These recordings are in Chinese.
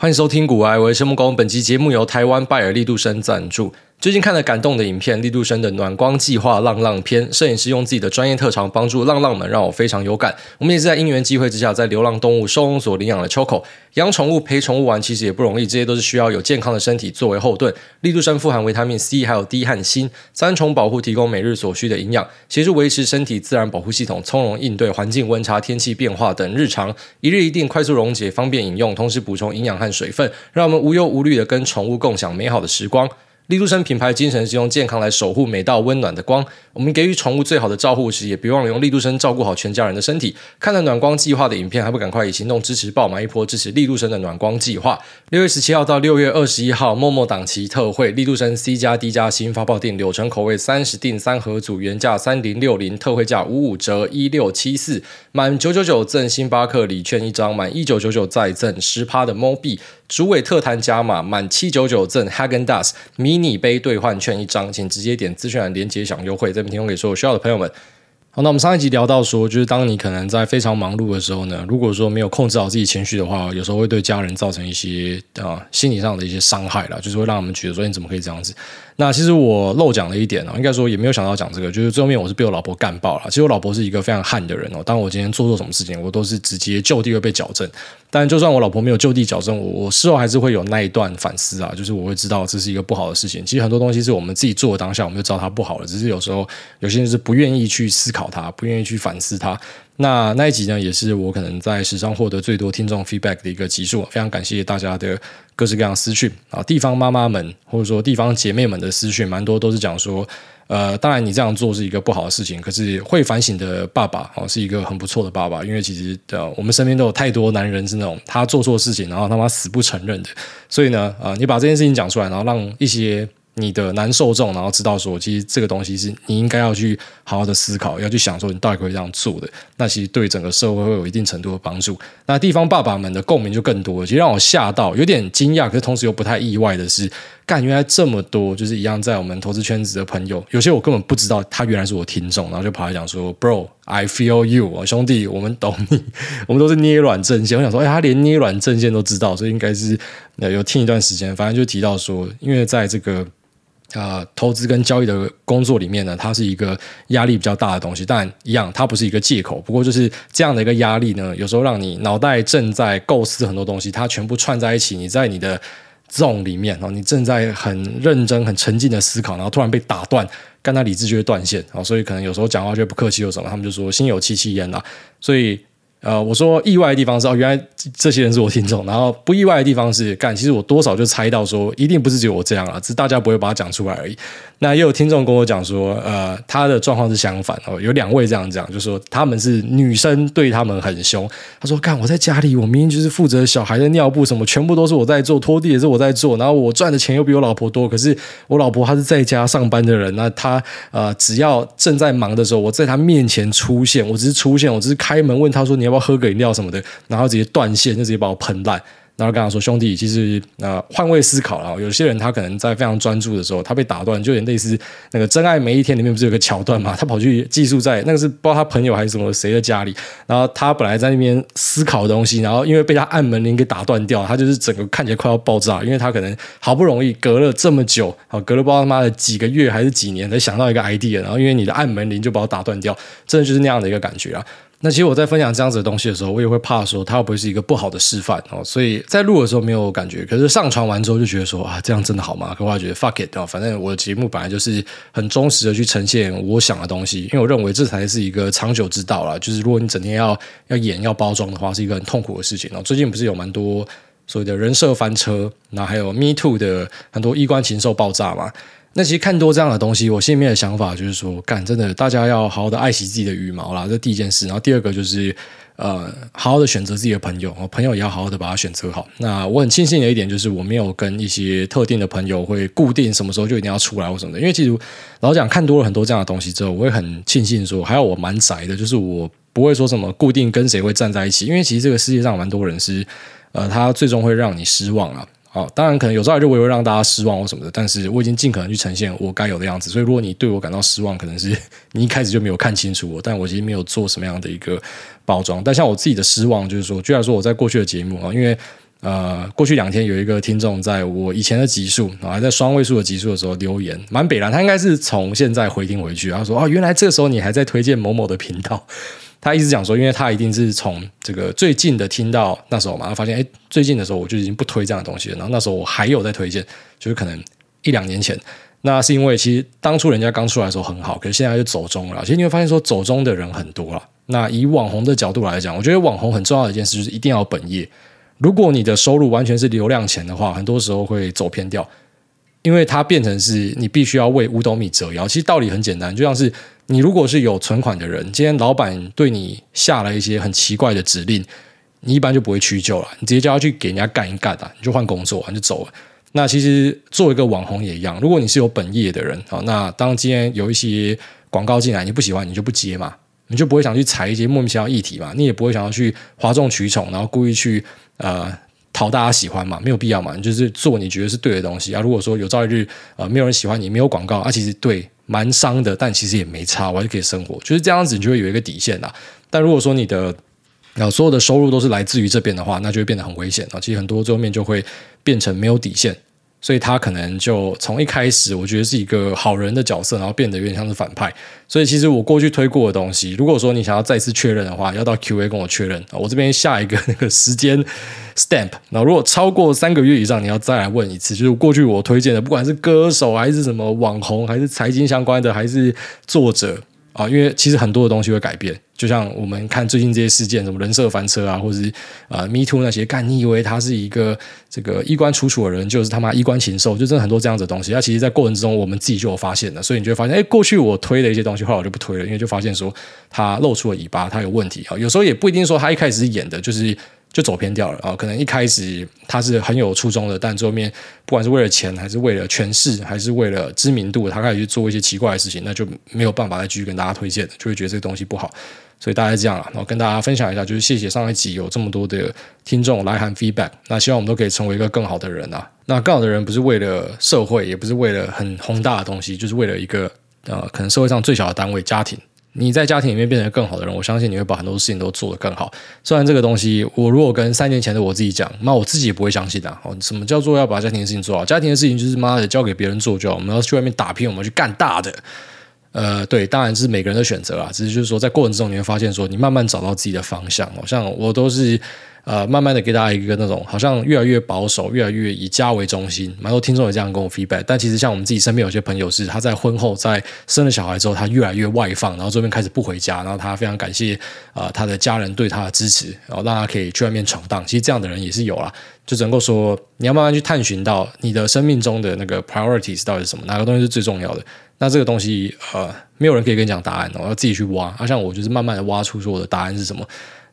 欢迎收听古埃维生木工。本期节目由台湾拜耳力度生赞助。最近看了感动的影片，立度生的暖光计划浪浪篇，摄影师用自己的专业特长帮助浪浪们，让我非常有感。我们也是在因缘机会之下，在流浪动物收容所领养了 Choco。养宠物陪宠物玩其实也不容易，这些都是需要有健康的身体作为后盾。立度生富含维他命 C，还有 D 和锌三重保护，提供每日所需的营养，协助维持身体自然保护系统，从容应对环境温差、天气变化等日常。一日一定，快速溶解，方便饮用，同时补充营养和水分，让我们无忧无虑的跟宠物共享美好的时光。立度生品牌精神是用健康来守护每道温暖的光。我们给予宠物最好的照护时，也别忘了用立度生照顾好全家人的身体。看了暖光计划的影片，还不赶快以行动支持爆买一波，支持立度生的暖光计划。六月十七号到六月二十一号，默默档期特惠，立度生 C 加 D 加新发泡定柳橙口味三十定三盒组，原价三零六零，特惠价五五折一六七四，满九九九赠星巴克礼券一张，满一九九九再赠十趴的猫币。主委特弹加码，满七九九赠 Häagen-Dazs 迷你杯兑换券一张，请直接点资讯栏连接享优惠。这边提供给所有需要的朋友们。好，那我们上一集聊到说，就是当你可能在非常忙碌的时候呢，如果说没有控制好自己情绪的话，有时候会对家人造成一些啊、心理上的一些伤害啦，就是会让他们觉得说你怎么可以这样子。那其实我漏讲了一点哦，应该说也没有想到讲这个，就是最后面我是被我老婆干爆了。其实我老婆是一个非常悍的人哦，当我今天做错什么事情，我都是直接就地会被矫正。但就算我老婆没有就地矫正我，我事后还是会有那一段反思啊，就是我会知道这是一个不好的事情。其实很多东西是我们自己做的当下，我们就知道它不好了，只是有时候有些人是不愿意去思考它，不愿意去反思它。那那一集呢，也是我可能在史上获得最多听众 feedback 的一个集数，非常感谢大家的各式各样私讯啊，地方妈妈们或者说地方姐妹们的私讯，蛮多都是讲说，呃，当然你这样做是一个不好的事情，可是会反省的爸爸哦，是一个很不错的爸爸，因为其实呃我们身边都有太多男人是那种他做错事情，然后他妈死不承认的，所以呢，啊，你把这件事情讲出来，然后让一些。你的难受众，然后知道说，其实这个东西是你应该要去好好的思考，要去想说你到底可以这样做的。那其实对整个社会会有一定程度的帮助。那地方爸爸们的共鸣就更多，其实让我吓到，有点惊讶，可是同时又不太意外的是，干，原来这么多就是一样在我们投资圈子的朋友，有些我根本不知道他原来是我听众，然后就跑来讲说，Bro，I feel you，兄弟，我们懂你，我们都是捏软阵线。我想说，哎，他连捏软阵线都知道，所以应该是有听一段时间。反正就提到说，因为在这个。呃，投资跟交易的工作里面呢，它是一个压力比较大的东西，但一样，它不是一个借口。不过就是这样的一个压力呢，有时候让你脑袋正在构思很多东西，它全部串在一起，你在你的 zone 里面，你正在很认真、很沉浸的思考，然后突然被打断，跟他理智就会断线，所以可能有时候讲话就不客气，有什么他们就说心有戚戚焉啊，所以。呃，我说意外的地方是哦，原来这些人是我听众。然后不意外的地方是，干，其实我多少就猜到说，一定不是只有我这样了，只是大家不会把它讲出来而已。那也有听众跟我讲说，呃，他的状况是相反哦，有两位这样讲，就说他们是女生对他们很凶。他说，干，我在家里，我明明就是负责小孩的尿布什么，全部都是我在做，拖地也是我在做，然后我赚的钱又比我老婆多。可是我老婆她是在家上班的人，那她呃，只要正在忙的时候，我在她面前出现，我只是出现，我只是开门问她说你要不要喝个饮料什么的，然后直接断线，就直接把我喷烂。然后跟他说：“兄弟，其实呃，换位思考了。有些人他可能在非常专注的时候，他被打断，就有点类似那个《真爱每一天》里面不是有个桥段嘛？他跑去寄宿在那个是不知道他朋友还是什么谁的家里，然后他本来在那边思考的东西，然后因为被他按门铃给打断掉，他就是整个看起来快要爆炸，因为他可能好不容易隔了这么久，好隔了不知道他妈的几个月还是几年才想到一个 idea，然后因为你的按门铃就把我打断掉，真的就是那样的一个感觉啊。”那其实我在分享这样子的东西的时候，我也会怕说它会不会是一个不好的示范哦，所以在录的时候没有感觉，可是上传完之后就觉得说啊，这样真的好吗？可我觉得 fuck it 啊，反正我的节目本来就是很忠实的去呈现我想的东西，因为我认为这才是一个长久之道啦。就是如果你整天要要演要包装的话，是一个很痛苦的事情哦。最近不是有蛮多所谓的人设翻车，然后还有 Me Too 的很多衣冠禽兽爆炸嘛。那其实看多这样的东西，我心里面的想法就是说，干真的，大家要好好的爱惜自己的羽毛啦，这第一件事。然后第二个就是，呃，好好的选择自己的朋友，朋友也要好好的把它选择好。那我很庆幸的一点就是，我没有跟一些特定的朋友会固定什么时候就一定要出来或什么的。因为其实老讲看多了很多这样的东西之后，我会很庆幸说，还有我蛮宅的，就是我不会说什么固定跟谁会站在一起。因为其实这个世界上蛮多人是，呃，他最终会让你失望啊。好，当然可能有时候就我也会让大家失望或什么的，但是我已经尽可能去呈现我该有的样子。所以如果你对我感到失望，可能是你一开始就没有看清楚我，但我其实没有做什么样的一个包装。但像我自己的失望，就是说，居然说我在过去的节目啊，因为呃，过去两天有一个听众在我以前的集数啊，还在双位数的集数的时候留言，蛮北烂，他应该是从现在回听回去，他说哦，原来这时候你还在推荐某某的频道。他一直讲说，因为他一定是从这个最近的听到那时候嘛，他发现哎，最近的时候我就已经不推这样的东西了。然后那时候我还有在推荐，就是可能一两年前，那是因为其实当初人家刚出来的时候很好，可是现在就走中了。其实你会发现说走中的人很多了。那以网红的角度来讲，我觉得网红很重要的一件事就是一定要本业。如果你的收入完全是流量钱的话，很多时候会走偏掉，因为它变成是你必须要为五斗米折腰。其实道理很简单，就像是。你如果是有存款的人，今天老板对你下了一些很奇怪的指令，你一般就不会屈就了，你直接叫他去给人家干一干啊，你就换工作，你就走了。那其实做一个网红也一样，如果你是有本业的人，好，那当今天有一些广告进来，你不喜欢，你就不接嘛，你就不会想去踩一些莫名其妙议题嘛，你也不会想要去哗众取宠，然后故意去呃讨大家喜欢嘛，没有必要嘛，你就是做你觉得是对的东西啊。如果说有朝一日啊没有人喜欢你，没有广告啊，其实对。蛮伤的，但其实也没差，我还是可以生活，就是这样子，你就会有一个底线啦。但如果说你的啊所有的收入都是来自于这边的话，那就会变得很危险啊。其实很多最后面就会变成没有底线。所以他可能就从一开始，我觉得是一个好人的角色，然后变得有点像是反派。所以其实我过去推过的东西，如果说你想要再次确认的话，要到 QA 跟我确认。我这边下一个那个时间 stamp。那如果超过三个月以上，你要再来问一次。就是过去我推荐的，不管是歌手还是什么网红，还是财经相关的，还是作者。啊，因为其实很多的东西会改变，就像我们看最近这些事件，什么人设翻车啊，或者是啊、呃、Me Too 那些，干你以为他是一个这个衣冠楚楚的人，就是他妈衣冠禽兽，就真的很多这样子的东西。那其实，在过程之中，我们自己就有发现了，所以你就会发现，哎，过去我推的一些东西，后来我就不推了，因为就发现说他露出了尾巴，他有问题啊。有时候也不一定说他一开始演的，就是。就走偏掉了啊！可能一开始他是很有初衷的，但最后面不管是为了钱，还是为了权势，还是为了知名度，他开始去做一些奇怪的事情，那就没有办法再继续跟大家推荐，就会觉得这个东西不好。所以大概这样了，然后跟大家分享一下，就是谢谢上一集有这么多的听众来函 feedback，那希望我们都可以成为一个更好的人啊！那更好的人不是为了社会，也不是为了很宏大的东西，就是为了一个呃，可能社会上最小的单位——家庭。你在家庭里面变成更好的人，我相信你会把很多事情都做得更好。虽然这个东西，我如果跟三年前的我自己讲，那我自己也不会相信的。哦，什么叫做要把家庭的事情做好？家庭的事情就是妈的交给别人做就好。我们要去外面打拼，我们去干大的。呃，对，当然是每个人的选择啦。只是就是说，在过程之中你会发现，说你慢慢找到自己的方向。哦，像我都是。呃，慢慢的给大家一个那种好像越来越保守，越来越以家为中心。蛮多听众也这样跟我 feedback。但其实像我们自己身边有些朋友是，他在婚后在生了小孩之后，他越来越外放，然后这边开始不回家，然后他非常感谢、呃、他的家人对他的支持，然后让他可以去外面闯荡。其实这样的人也是有啦，就只能够说你要慢慢去探寻到你的生命中的那个 priorities 到底是什么，哪个东西是最重要的。那这个东西呃，没有人可以跟你讲答案，我要自己去挖。啊，像我就是慢慢的挖出说我的答案是什么。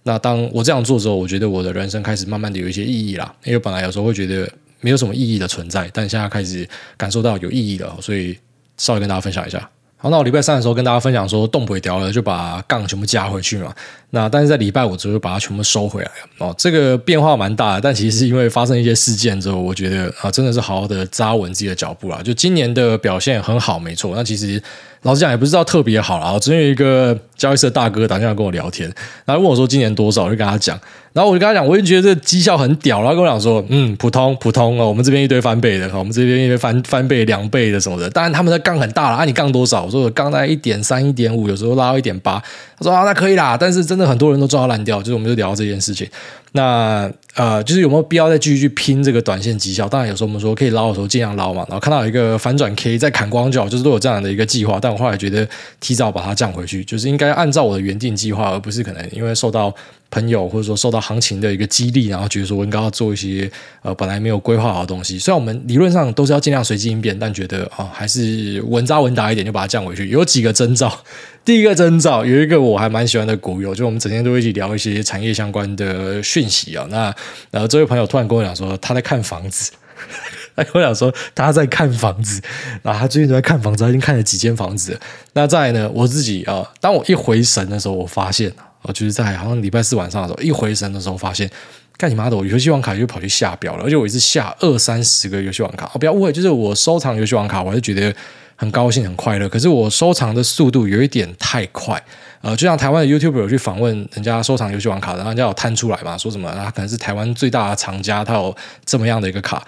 那当我这样做之后，我觉得我的人生开始慢慢的有一些意义啦。因为本来有时候会觉得没有什么意义的存在，但现在开始感受到有意义了，所以稍微跟大家分享一下。好，那我礼拜三的时候跟大家分享说，动不掉了，就把杠全部加回去嘛。那但是在礼拜五之后把它全部收回来。哦，这个变化蛮大的，但其实是因为发生一些事件之后，我觉得啊，真的是好好的扎稳自己的脚步了。就今年的表现很好，没错。那其实。老实讲，也不知道特别好啦。我昨天有一个交易社大哥打电话跟我聊天，然后问我说今年多少，我就跟他讲。然后我就跟他讲，我就觉得这绩效很屌。然后跟我讲说，嗯，普通普通哦。我们这边一堆翻倍的，我们这边一堆翻翻倍两倍的什么的。当然他们的杠很大了啊，你杠多少？我说我杠在一点三、一点五，有时候拉到一点八。他说啊，那可以啦。但是真的很多人都抓到烂掉，就是我们就聊这件事情。那呃，就是有没有必要再继续去拼这个短线绩效？当然有时候我们说可以捞的时候尽量捞嘛。然后看到一个反转 K 在砍光脚，就是都有这样的一个计划。但我后来觉得提早把它降回去，就是应该按照我的原定计划，而不是可能因为受到。朋友或者说受到行情的一个激励，然后觉得说我应该要做一些呃本来没有规划好的东西。虽然我们理论上都是要尽量随机应变，但觉得啊、还是稳扎稳打一点，就把它降回去。有几个征兆，第一个征兆有一个我还蛮喜欢的股友，就我们整天都会一起聊一些产业相关的讯息啊。那然后这位朋友突然跟我讲说他在看房子，他跟我讲说他在看房子，然后他最近都在看房子，他已经看了几间房子。那再来呢，我自己啊，当我一回神的时候，我发现。就是在好像礼拜四晚上的时候，一回神的时候，发现，干你妈的，我游戏网卡就跑去下标了，而且我一次下二三十个游戏网卡。哦，不要误会，就是我收藏游戏网卡，我还是觉得很高兴、很快乐。可是我收藏的速度有一点太快，呃，就像台湾的 YouTuber 有去访问人家收藏游戏王卡，然后人家有摊出来嘛，说什么他可能是台湾最大的藏家，他有这么样的一个卡。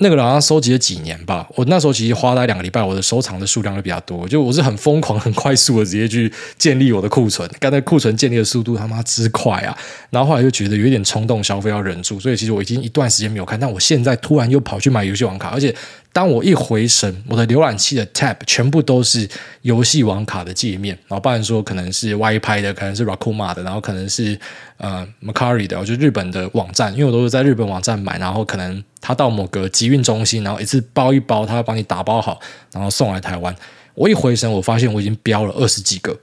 那个好像收集了几年吧，我那时候其实花了两个礼拜，我的收藏的数量就比较多，就我是很疯狂、很快速的直接去建立我的库存，刚才库存建立的速度他妈之快啊！然后后来就觉得有一点冲动消费要忍住，所以其实我已经一段时间没有看，但我现在突然又跑去买游戏王卡，而且。当我一回神，我的浏览器的 tab 全部都是游戏网卡的界面，然后不然说可能是 Y 拍的，可能是 Rakuma 的，然后可能是呃 Macari 的，就日本的网站，因为我都是在日本网站买，然后可能他到某个集运中心，然后一次包一包，他要帮你打包好，然后送来台湾。我一回神，我发现我已经标了二十几个。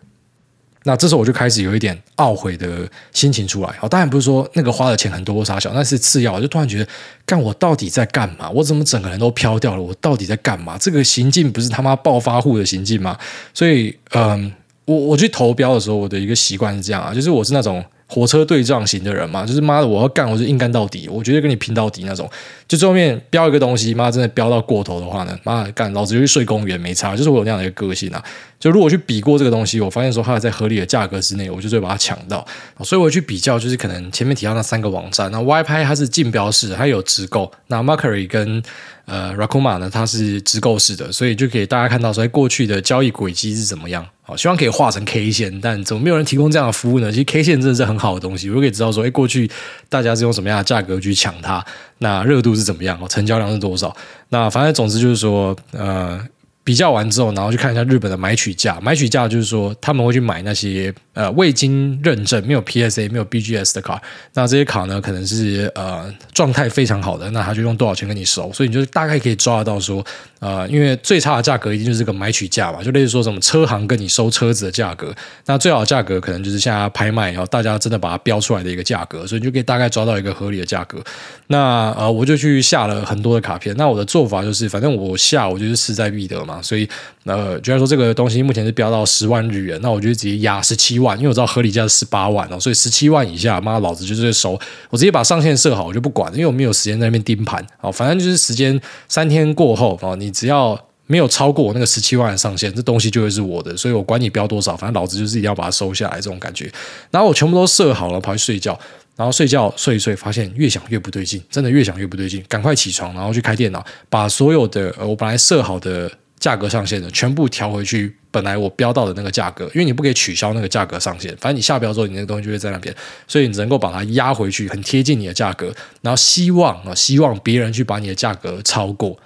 那这时候我就开始有一点懊悔的心情出来。好，当然不是说那个花的钱很多啥小，那是次要。我就突然觉得，干我到底在干嘛？我怎么整个人都飘掉了？我到底在干嘛？这个行径不是他妈暴发户的行径吗？所以，嗯，我我去投标的时候，我的一个习惯是这样啊，就是我是那种。火车对撞型的人嘛，就是妈的，我要干，我就硬干到底，我绝对跟你拼到底那种。就最后面标一个东西，妈真的标到过头的话呢，妈的干，老子就去睡公园没差。就是我有那样的一个个性啊。就如果去比过这个东西，我发现说它在合理的价格之内，我就会把它抢到。所以我去比较，就是可能前面提到那三个网站，那 Y 拍它是竞标式，它有直购；那 Mercari 跟呃 Rakuma 呢，它是直购式的，所以就可以大家看到说过去的交易轨迹是怎么样。好，希望可以画成 K 线，但怎么没有人提供这样的服务呢？其实 K 线真的是很好的东西，我可以知道说，哎，过去大家是用什么样的价格去抢它，那热度是怎么样哦，成交量是多少？那反正总之就是说，呃。比较完之后，然后去看一下日本的买取价。买取价就是说，他们会去买那些呃未经认证、没有 PSA、没有 BGS 的卡。那这些卡呢，可能是呃状态非常好的，那他就用多少钱跟你收。所以你就大概可以抓得到说，呃，因为最差的价格一定就是个买取价嘛，就类似说什么车行跟你收车子的价格。那最好的价格可能就是现在拍卖，然后大家真的把它标出来的一个价格，所以你就可以大概抓到一个合理的价格。那呃，我就去下了很多的卡片。那我的做法就是，反正我下我就是势在必得嘛。所以，呃，居然说这个东西目前是标到十万日元，那我就直接压十七万，因为我知道合理价是十八万哦，所以十七万以下，妈老子就是收，我直接把上限设好，我就不管，因为我没有时间在那边盯盘，哦，反正就是时间三天过后，哦，你只要没有超过我那个十七万的上限，这东西就会是我的，所以我管你标多少，反正老子就是一定要把它收下来，这种感觉。然后我全部都设好了，跑去睡觉。然后睡觉睡一睡，发现越想越不对劲，真的越想越不对劲，赶快起床，然后去开电脑，把所有的呃我本来设好的价格上限的全部调回去，本来我标到的那个价格，因为你不可以取消那个价格上限，反正你下标之后，你那个东西就会在那边，所以你能够把它压回去，很贴近你的价格，然后希望啊，希望别人去把你的价格超过。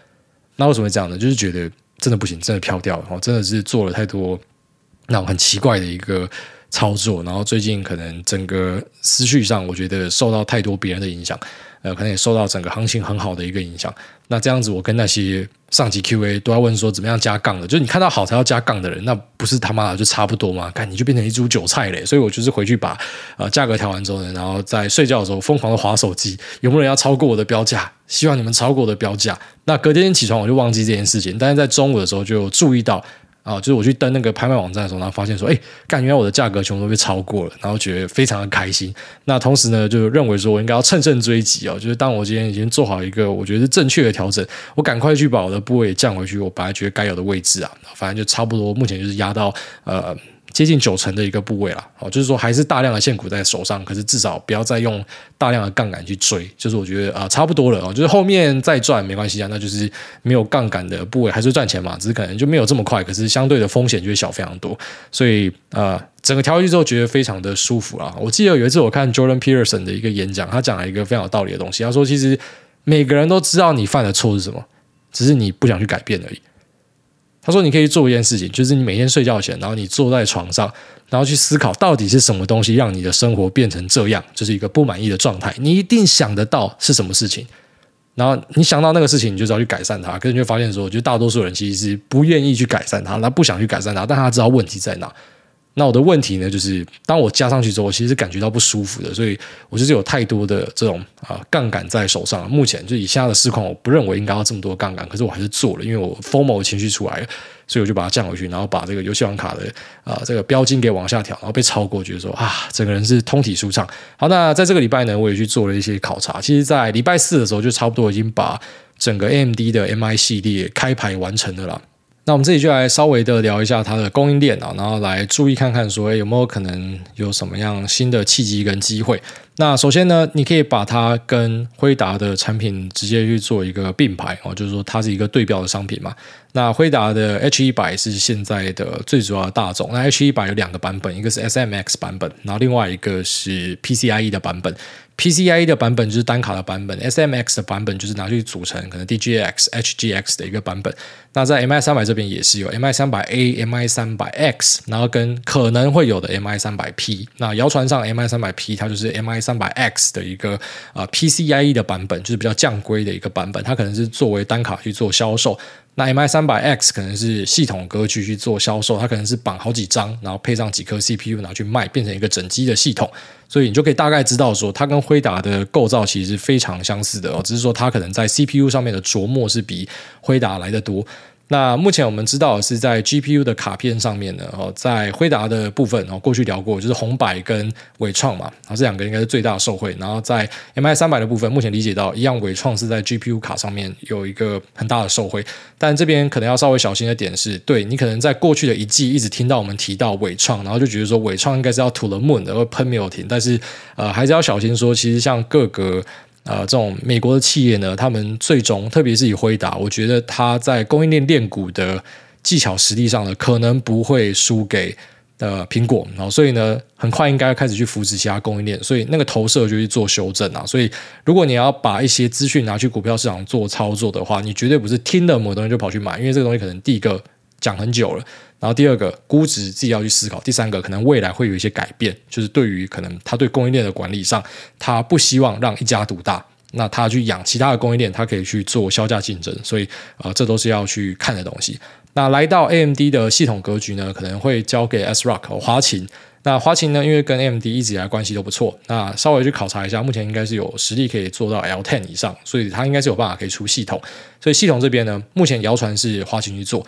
那为什么会这样呢？就是觉得真的不行，真的飘掉了，哦，真的是做了太多那种很奇怪的一个。操作，然后最近可能整个思绪上，我觉得受到太多别人的影响，呃，可能也受到整个行情很好的一个影响。那这样子，我跟那些上级 QA 都要问说，怎么样加杠的？就是你看到好才要加杠的人，那不是他妈的就差不多吗？看你就变成一株韭菜嘞。所以我就是回去把呃价格调完之后呢，然后在睡觉的时候疯狂的划手机，有没有人要超过我的标价？希望你们超过我的标价。那隔天起床我就忘记这件事情，但是在中午的时候就注意到。啊，就是我去登那个拍卖网站的时候，然后发现说，哎，感觉我的价格全部都被超过了，然后觉得非常的开心。那同时呢，就认为说我应该要乘胜追击哦，就是当我今天已经做好一个我觉得是正确的调整，我赶快去把我的部位降回去，我本来觉得该有的位置啊，反正就差不多，目前就是压到呃。接近九成的一个部位了，哦，就是说还是大量的现股在手上，可是至少不要再用大量的杠杆去追，就是我觉得啊、差不多了哦，就是后面再赚没关系啊，那就是没有杠杆的部位还是赚钱嘛，只是可能就没有这么快，可是相对的风险就会小非常多，所以啊、整个调回去之后觉得非常的舒服啊。我记得有一次我看 Jordan Peterson 的一个演讲，他讲了一个非常有道理的东西，他说其实每个人都知道你犯的错是什么，只是你不想去改变而已。他说：“你可以做一件事情，就是你每天睡觉前，然后你坐在床上，然后去思考到底是什么东西让你的生活变成这样，就是一个不满意的状态。你一定想得到是什么事情，然后你想到那个事情，你就知道去改善它。可是你会发现说，我觉得大多数人其实是不愿意去改善它，他不想去改善它，但他知道问题在哪。”那我的问题呢，就是当我加上去之后，我其实是感觉到不舒服的，所以我就是有太多的这种啊杠杆在手上。目前就以现在的市况，我不认为应该要这么多杠杆，可是我还是做了，因为我 FOMO 情绪出来了，所以我就把它降回去，然后把这个游戏王卡的啊这个标金给往下调，然后被超过，觉得说啊整个人是通体舒畅。好，那在这个礼拜呢，我也去做了一些考察。其实，在礼拜四的时候，就差不多已经把整个 AMD 的 MI 系列开牌完成了啦。那我们这里就来稍微的聊一下它的供应链啊，然后来注意看看说，诶，有没有可能有什么样新的契机跟机会。那首先呢，你可以把它跟辉达的产品直接去做一个并排哦，就是说它是一个对标的商品嘛。那辉达的 H 一百是现在的最主要的大众。那 H 一百有两个版本，一个是 SMX 版本，然后另外一个是 PCIe 的版本。PCIe 的版本就是单卡的版本，SMX 的版本就是拿去组成可能 DGX、HGX 的一个版本。那在 MI 三百这边也是有 MI 三百 A、MI 三百 X，然后跟可能会有的 MI 三百 P。那谣传上 MI 三百 P 它就是 MI 三百 X 的一个啊、PCIe 的版本，就是比较降规的一个版本，它可能是作为单卡去做销售。那 MI 三百 X 可能是系统格局去做销售，它可能是绑好几张，然后配上几颗 CPU 拿去卖，变成一个整机的系统。所以你就可以大概知道说，它跟辉达的构造其实是非常相似的哦，只是说它可能在 CPU 上面的琢磨是比辉达来的多。那目前我们知道是在 GPU 的卡片上面呢，哦，在辉达的部分哦，过去聊过，就是红白跟纬创嘛，然后这两个应该是最大的受惠。然后在 MI 三百的部分，目前理解到一样，纬创是在 GPU 卡上面有一个很大的受惠，但这边可能要稍微小心的点是，对你可能在过去的一季一直听到我们提到纬创，然后就觉得说纬创应该是要 to the moon 的，会喷没有停，但是呃，还是要小心说，其实像各个。呃，这种美国的企业呢，他们最终，特别是以辉达，我觉得他在供应链链股的技巧实力上呢，可能不会输给呃苹果，然后所以呢，很快应该开始去扶持其他供应链，所以那个投射就去做修正啊。所以如果你要把一些资讯拿去股票市场做操作的话，你绝对不是听了某东西就跑去买，因为这个东西可能第一个讲很久了。然后第二个估值自己要去思考，第三个可能未来会有一些改变，就是对于可能他对供应链的管理上，他不希望让一家独大，那他去养其他的供应链，他可以去做削价竞争，所以呃这都是要去看的东西。那来到 AMD 的系统格局呢，可能会交给 S Rock 和华擎。那华擎呢，因为跟 AMD 一直以来关系都不错，那稍微去考察一下，目前应该是有实力可以做到 L10 以上，所以它应该是有办法可以出系统。所以系统这边呢，目前谣传是华擎去做。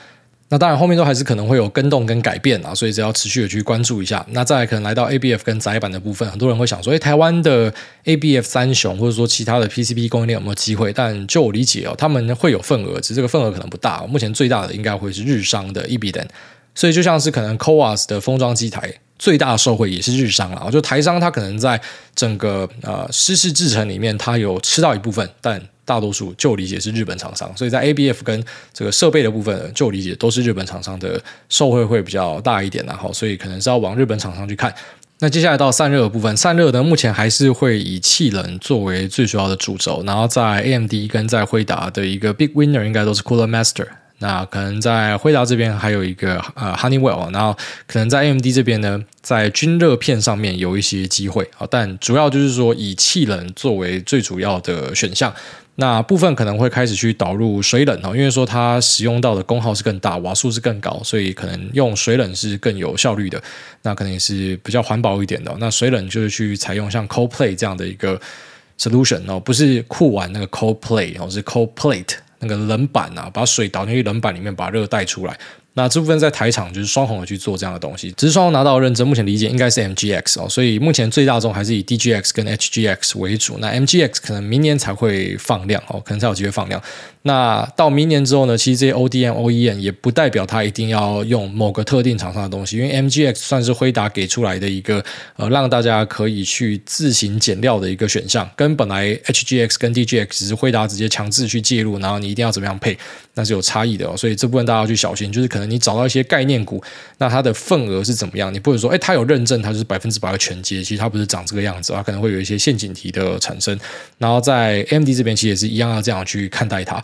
那当然，后面都还是可能会有跟动跟改变啊，所以只要持续的去关注一下。那再来可能来到 ABF 跟窄板的部分，很多人会想说，诶，台湾的 ABF 三雄或者说其他的 PCB 供应链有没有机会？但就我理解哦，他们会有份额，只是这个份额可能不大。目前最大的应该会是日商的 e b i d e n 所以就像是可能 CoWoS 的封装机台最大的受惠也是日商啊，就台商它可能在整个呃湿式制程里面，它有吃到一部分，但。大多数就理解是日本厂商，所以在 ABF 跟这个设备的部分，就理解都是日本厂商的受惠会比较大一点，然后所以可能是要往日本厂商去看。那接下来到散热的部分，散热呢目前还是会以气冷作为最主要的主轴，然后在 AMD 跟在辉达的一个 Big Winner 应该都是 Cooler Master。那可能在辉达这边还有一个呃 Honeywell，然后可能在 AMD 这边呢，在均热片上面有一些机会啊，但主要就是说以气冷作为最主要的选项。那部分可能会开始去导入水冷哦，因为说它使用到的功耗是更大，瓦数是更高，所以可能用水冷是更有效率的。那可能也是比较环保一点的。那水冷就是去采用像 Cold Plate 这样的一个 solution 哦，不是酷玩那个 Cold Plate 哦，是 Cold Plate 那个冷板啊，把水导进去冷板里面，把热带出来。那这部分在台场就是双红的去做这样的东西，只是双红拿到认证，目前理解应该是 MGX 哦，所以目前最大众还是以 DGX 跟 HGX 为主，那 MGX 可能明年才会放量哦，可能才有机会放量。那到明年之后呢，其实这些 ODM、OEM 也不代表它一定要用某个特定厂商的东西，因为 MGX 算是辉达给出来的一个呃，让大家可以去自行减料的一个选项，跟本来 HGX 跟 DGX 只是辉达直接强制去介入，然后你一定要怎么样配，那是有差异的哦，所以这部分大家要去小心，就是可能你找到一些概念股，那它的份额是怎么样？你不能说，哎，它有认证，它就是百分之百的全接，其实它不是长这个样子，它可能会有一些陷阱题的产生。然后在 M D 这边其实也是一样，要这样去看待它。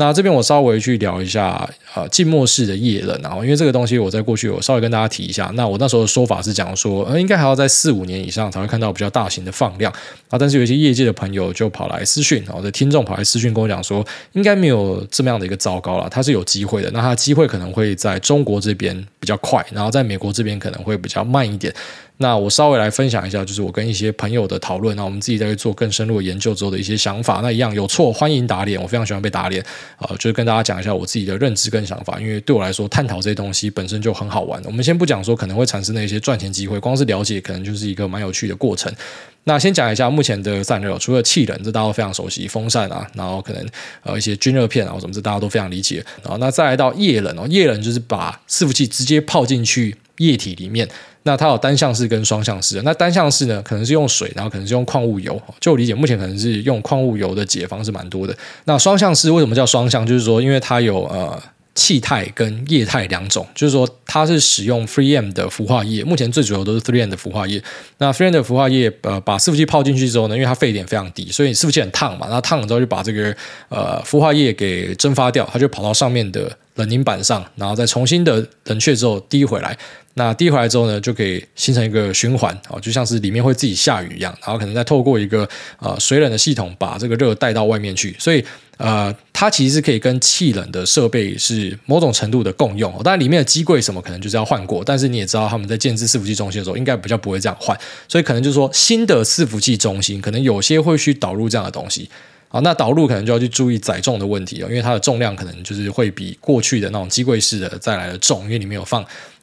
那这边我稍微去聊一下，呃，静默式的夜冷，然后因为这个东西我在过去我稍微跟大家提一下。那我那时候的说法是讲说，呃，应该还要在四五年以上才会看到比较大型的放量啊。但是有一些业界的朋友就跑来私讯，我的听众跑来私讯跟我讲说，应该没有这么样的一个糟糕了，它是有机会的。那它机会可能会在中国这边比较快，然后在美国这边可能会比较慢一点。那我稍微来分享一下，就是我跟一些朋友的讨论，那我们自己在做更深入的研究之后的一些想法。那一样有错欢迎打脸，我非常喜欢被打脸啊、呃！就是跟大家讲一下我自己的认知跟想法，因为对我来说，探讨这些东西本身就很好玩。我们先不讲说可能会产生的一些赚钱机会，光是了解可能就是一个蛮有趣的过程。那先讲一下目前的散热，除了气冷，这大家都非常熟悉，风扇啊，然后可能呃一些均热片啊什么，这大家都非常理解。然后那再来到液冷哦，液冷就是把伺服器直接泡进去液体里面。那它有单向式跟双向式的，那单向式呢，可能是用水，然后可能是用矿物油。就我理解，目前可能是用矿物油的解方是蛮多的。那双向式为什么叫双向？就是说，因为它有呃气态跟液态两种，就是说它是使用 free m 的氟化液，目前最主要都是 free m 的氟化液。那 free m 的氟化液，呃，把伺服器泡进去之后呢，因为它沸点非常低，所以伺服器很烫嘛，那烫了之后就把这个呃氟化液给蒸发掉，它就跑到上面的冷凝板上，然后再重新的冷却之后滴回来。那滴回来之后呢，就可以形成一个循环哦，就像是里面会自己下雨一样，然后可能再透过一个呃水冷的系统把这个热带到外面去，所以呃它其实是可以跟气冷的设备是某种程度的共用。当然里面的机柜什么可能就是要换过，但是你也知道他们在建置伺服器中心的时候，应该比较不会这样换，所以可能就是说新的伺服器中心可能有些会去导入这样的东西。好，那导入可能就要去注意载重的问题哦，因为它的重量可能就是会比过去的那种机柜式的再来的重，因为里面有放。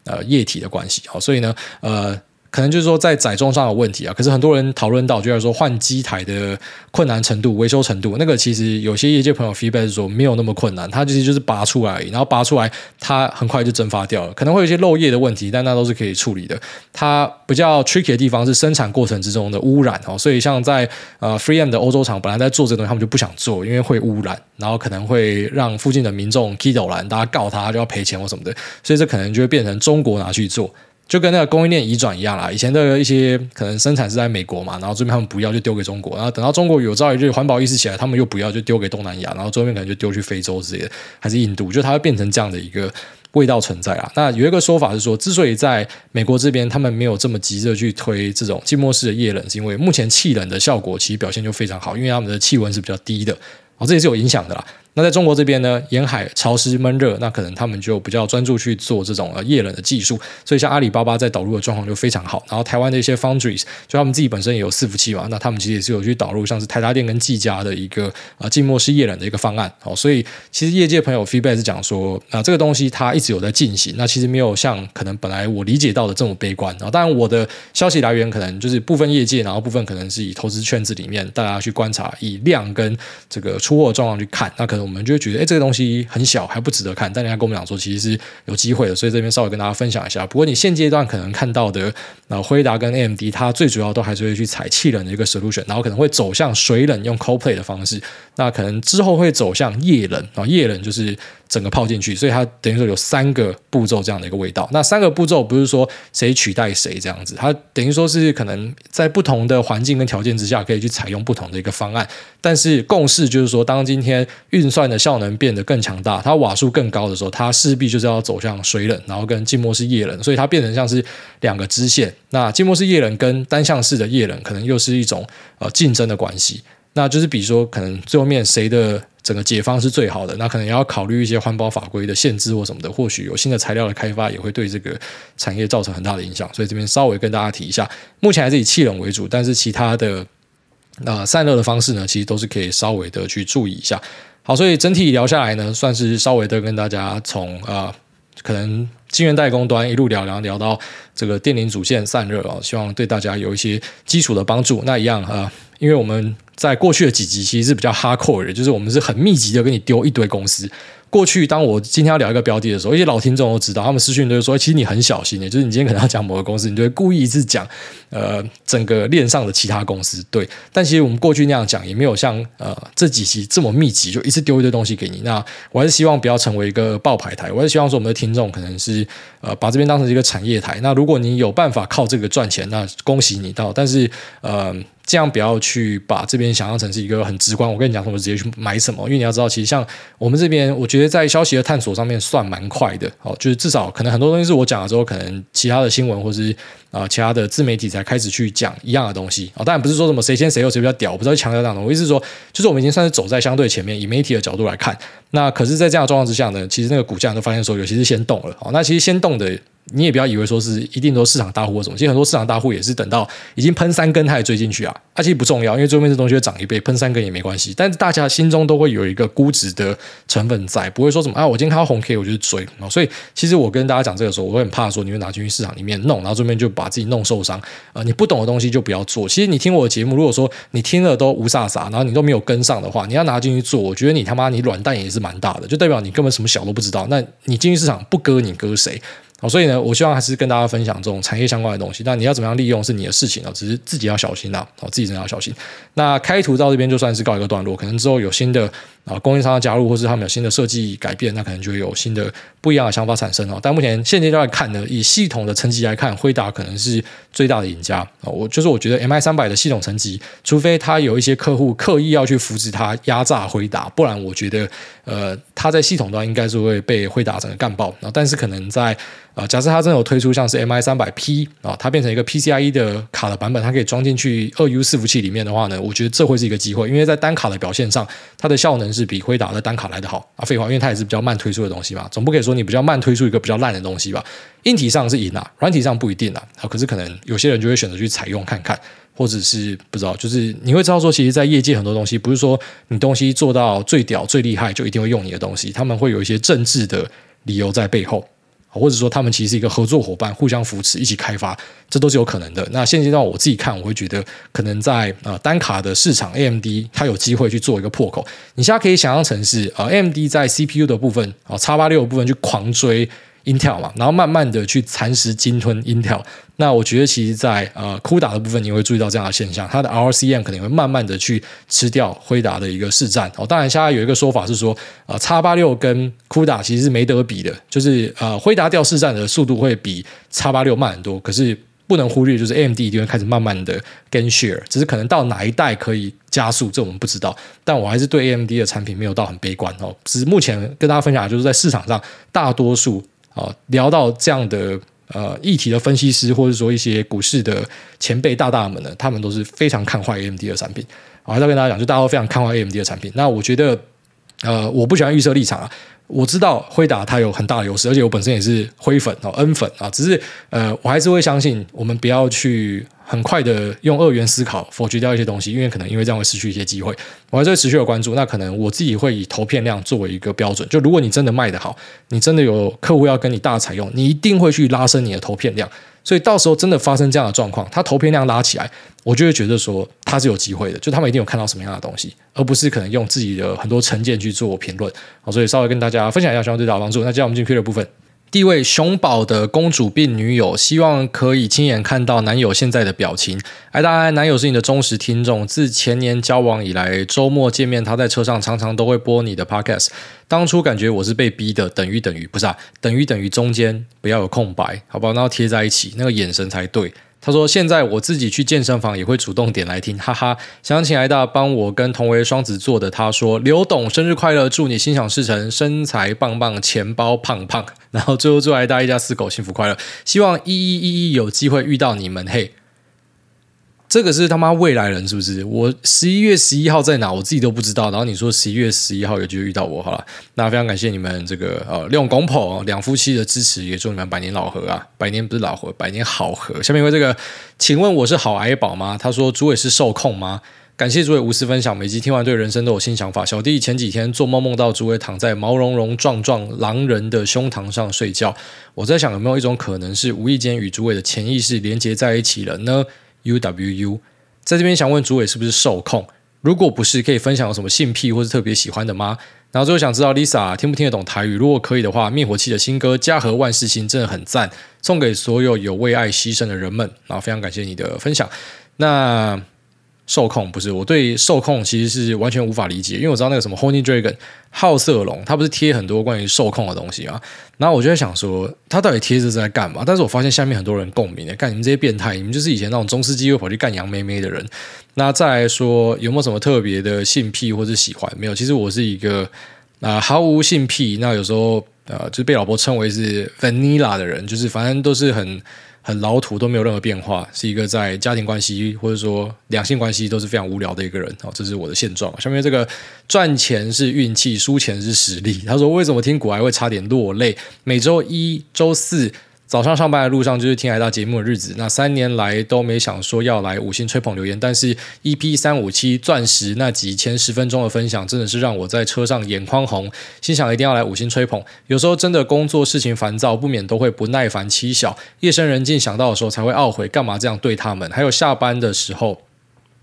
呃，液体的关系，好，所以呢，呃。可能就是说在载重上有问题啊，可是很多人讨论到，就是说换机台的困难程度、维修程度，那个其实有些业界朋友 feedback 说没有那么困难，它其实就是拔出来，然后拔出来它很快就蒸发掉了，可能会有一些漏液的问题，但那都是可以处理的。它比较 tricky 的地方是生产过程之中的污染哦，所以像在呃 3M 的欧洲厂本来在做这个东西，他们就不想做，因为会污染，然后可能会让附近的民众起赌烂，大家告他就要赔钱或什么的，所以这可能就会变成中国拿去做。就跟那个供应链移转一样啦，以前的一些可能生产是在美国嘛，然后这边他们不要就丢给中国，然后等到中国有朝一日环保意识起来，他们又不要就丢给东南亚，然后这边可能就丢去非洲之类的，还是印度，就它会变成这样的一个味道存在啊。那有一个说法是说，之所以在美国这边他们没有这么急着去推这种浸没式的液冷，是因为目前气冷的效果其实表现就非常好，因为他们的气温是比较低的，哦，这也是有影响的啦。那在中国这边呢，沿海潮湿闷热，那可能他们就比较专注去做这种呃液冷的技术，所以像阿里巴巴在导入的状况就非常好。然后台湾的一些 foundries，就他们自己本身也有伺服器嘛，那他们其实也是有去导入像是台达电跟技嘉的一个呃浸没式液冷的一个方案。好，所以其实业界朋友 feedback 是讲说，啊这个东西它一直有在进行，那其实没有像可能本来我理解到的这么悲观。啊，当然我的消息来源可能就是部分业界，然后部分可能是以投资圈子里面大家去观察，以量跟这个出货状况去看，那可能我们就会觉得，哎这个东西。很小，还不值得看。但人家跟我们讲说，其实是有机会的，所以这边稍微跟大家分享一下。不过你现阶段可能看到的，那，辉达跟 AMD，它最主要都还是会去采气冷的一个 solution，然后可能会走向水冷，用 co-play 的方式。那可能之后会走向液冷，然后液冷就是。整个泡进去，所以它等于说有三个步骤这样的一个味道。那三个步骤不是说谁取代谁这样子，它等于说是可能在不同的环境跟条件之下，可以去采用不同的一个方案。但是共识就是说，当今天运算的效能变得更强大，它瓦数更高的时候，它势必就是要走向水冷，然后跟浸没式液冷，所以它变成像是两个支线。那浸没式液冷跟单向式的液冷，可能又是一种呃竞争的关系。那就是比如说，可能最后面谁的整个解方是最好的，那可能也要考虑一些环保法规的限制或什么的，或许有新的材料的开发也会对这个产业造成很大的影响。所以这边稍微跟大家提一下，目前还是以气冷为主，但是其他的呃散热的方式呢，其实都是可以稍微的去注意一下。好，所以整体聊下来呢，算是稍微的跟大家从呃可能晶圆代工端一路聊聊聊到这个电零主线散热啊，希望对大家有一些基础的帮助。那一样啊。因为我们在过去的几集其实是比较 hardcore 的，就是我们是很密集的给你丢一堆公司。过去，当我今天要聊一个标的的时候，一些老听众都知道，他们私讯都会说：“其实你很小心的，就是你今天可能要讲某个公司，你就会故意一直讲呃整个链上的其他公司。”对，但其实我们过去那样讲，也没有像呃这几期这么密集，就一次丢一堆东西给你。那我还是希望不要成为一个爆牌台，我还是希望说我们的听众可能是呃把这边当成一个产业台。那如果你有办法靠这个赚钱，那恭喜你到。但是呃。这样不要去把这边想象成是一个很直观。我跟你讲，我们直接去买什么？因为你要知道，其实像我们这边，我觉得在消息的探索上面算蛮快的。哦，就是至少可能很多东西是我讲了之后，可能其他的新闻或者是啊、其他的自媒体才开始去讲一样的东西。哦，当然不是说什么谁先谁后谁比较屌，我不知道强调这样的。我意思是说，就是我们已经算是走在相对前面，以媒体的角度来看。那可是，在这样的状况之下呢，其实那个股价都发现说，尤其是先动了。哦，那其实先动的。你也不要以为说是一定都市场大户或什么，其实很多市场大户也是等到已经喷三根，他也追进去啊。它、其实不重要，因为最后面这东西会涨一倍，喷三根也没关系。但是大家心中都会有一个估值的成分在，不会说什么啊，我今天看到红 K 我就追。所以其实我跟大家讲这个时候，我会很怕说你会拿进去市场里面弄，然后最后面就把自己弄受伤。呃，你不懂的东西就不要做。其实你听我的节目，如果说你听了都无啥啥，然后你都没有跟上的话，你要拿进去做，我觉得你他妈你软蛋也是蛮大的，就代表你根本什么小都不知道。那你进去市场不割你割谁？好，所以呢，我希望还是跟大家分享这种产业相关的东西。那你要怎么样利用是你的事情啊，只是自己要小心呐。好，自己真的要小心。那开图到这边就算是告一个段落，可能之后有新的啊供应商的加入，或是他们有新的设计改变，那可能就有新的不一样的想法产生哦。但目前现阶段来看呢，以系统的层级来看，辉达可能是最大的赢家啊。我就是我觉得 MI 三百的系统层级，除非他有一些客户刻意要去扶持它压榨辉达，不然我觉得呃，他在系统端应该是会被辉达整个干爆。然后，但是可能在啊，假设它真的有推出像是 MI 三百 P 啊，它变成一个 PCIe 的卡的版本，它可以装进去二 U 伺服器里面的话呢，我觉得这会是一个机会，因为在单卡的表现上，它的效能是比辉达的单卡来得好啊。废话，因为它也是比较慢推出的东西嘛，总不可以说你比较慢推出一个比较烂的东西吧？硬体上是赢啊，软体上不一定啊。啊，可是可能有些人就会选择去采用看看，或者是不知道，就是你会知道说，其实，在业界很多东西不是说你东西做到最屌最厉害就一定会用你的东西，他们会有一些政治的理由在背后。或者说，他们其实是一个合作伙伴，互相扶持，一起开发，这都是有可能的。那现阶段我自己看，我会觉得可能在呃单卡的市场，AMD 它有机会去做一个破口。你现在可以想象成是呃 AMD 在 CPU 的部分啊，叉八六的部分去狂追。Intel 嘛，然后慢慢的去蚕食、鲸吞 Intel。那我觉得，其实在，呃 CUDA 的部分，你会注意到这样的现象，它的 RCM 可能会慢慢的去吃掉辉达的一个市占。哦，当然，现在有一个说法是说，呃，叉八六跟 CUDA 其实是没得比的，就是呃，辉达掉市占的速度会比叉八六慢很多。可是不能忽略，就是 AMD 一定会开始慢慢的 gain share，只是可能到哪一代可以加速，这我们不知道。但我还是对 AMD 的产品没有到很悲观哦。只是目前跟大家分享就是在市场上大多数。啊，聊到这样的呃议题的分析师，或者说一些股市的前辈大大们呢，他们都是非常看坏 AMD 的产品。我还在跟大家讲，就大家都非常看坏 AMD 的产品。那我觉得，呃，我不喜欢预设立场啊。我知道辉达它有很大的优势，而且我本身也是灰粉哦，N 粉啊。只是呃，我还是会相信，我们不要去。很快的用二元思考否决掉一些东西，因为可能因为这样会失去一些机会。我还是会持续有关注，那可能我自己会以投片量作为一个标准。就如果你真的卖得好，你真的有客户要跟你大采用，你一定会去拉升你的投片量。所以到时候真的发生这样的状况，他投片量拉起来，我就会觉得说他是有机会的。就他们一定有看到什么样的东西，而不是可能用自己的很多成见去做评论。好，所以稍微跟大家分享一下，希望对大家帮助。那接下来我们进 Q 的部分。地位熊宝的公主病女友，希望可以亲眼看到男友现在的表情。哎，当然，男友是你的忠实听众，自前年交往以来，周末见面，他在车上常常都会播你的 podcast。当初感觉我是被逼的，等于等于不是啊，等于等于中间不要有空白，好不好？那要贴在一起，那个眼神才对。他说：“现在我自己去健身房也会主动点来听，哈哈。想请艾大帮我跟同为双子座的他说，刘董生日快乐，祝你心想事成，身材棒棒，钱包胖胖。然后最后祝艾大一家四口幸福快乐，希望一一一一有机会遇到你们，嘿。”这个是他妈未来人是不是？我十一月十一号在哪？我自己都不知道。然后你说十一月十一号有机会遇到我，好了，那非常感谢你们这个呃利用公婆两夫妻的支持，也祝你们百年老合啊！百年不是老合，百年好合。下面一位这个，请问我是好癌宝吗？他说主委是受控吗？感谢主委无私分享，每集听完对人生都有新想法。小弟前几天做梦梦到主委躺在毛茸茸壮壮狼人的胸膛上睡觉，我在想有没有一种可能是无意间与主委的潜意识连接在一起了呢？U W U，在这边想问主委是不是受控？如果不是，可以分享有什么性癖或是特别喜欢的吗？然后最后想知道 Lisa 听不听得懂台语？如果可以的话，灭火器的新歌《家和万事兴》真的很赞，送给所有有为爱牺牲的人们。然后非常感谢你的分享。那。受控不是，我对受控其实是完全无法理解，因为我知道那个什么 Honey Dragon 好色龙，他不是贴很多关于受控的东西啊。然后我就在想说，他到底贴着在干嘛？但是我发现下面很多人共鸣的，干你们这些变态，你们就是以前那种中世纪会跑去干杨妹妹的人。那再来说，有没有什么特别的性癖或者喜欢？没有，其实我是一个啊、毫无性癖，那有时候呃就被老婆称为是 Vanilla 的人，就是反正都是很。很老土，都没有任何变化，是一个在家庭关系或者说两性关系都是非常无聊的一个人。好，这是我的现状。下面这个赚钱是运气，输钱是实力。他说：“为什么听古爱会差点落泪？每周一、周四早上上班的路上就是听海大节目的日子。那三年来都没想说要来五星吹捧留言，但是 EP 三五七钻石那几千十分钟的分享，真的是让我在车上眼眶红，心想一定要来五星吹捧。有时候真的工作事情烦躁，不免都会不耐烦妻小，夜深人静想到的时候才会懊悔，干嘛这样对他们？还有下班的时候。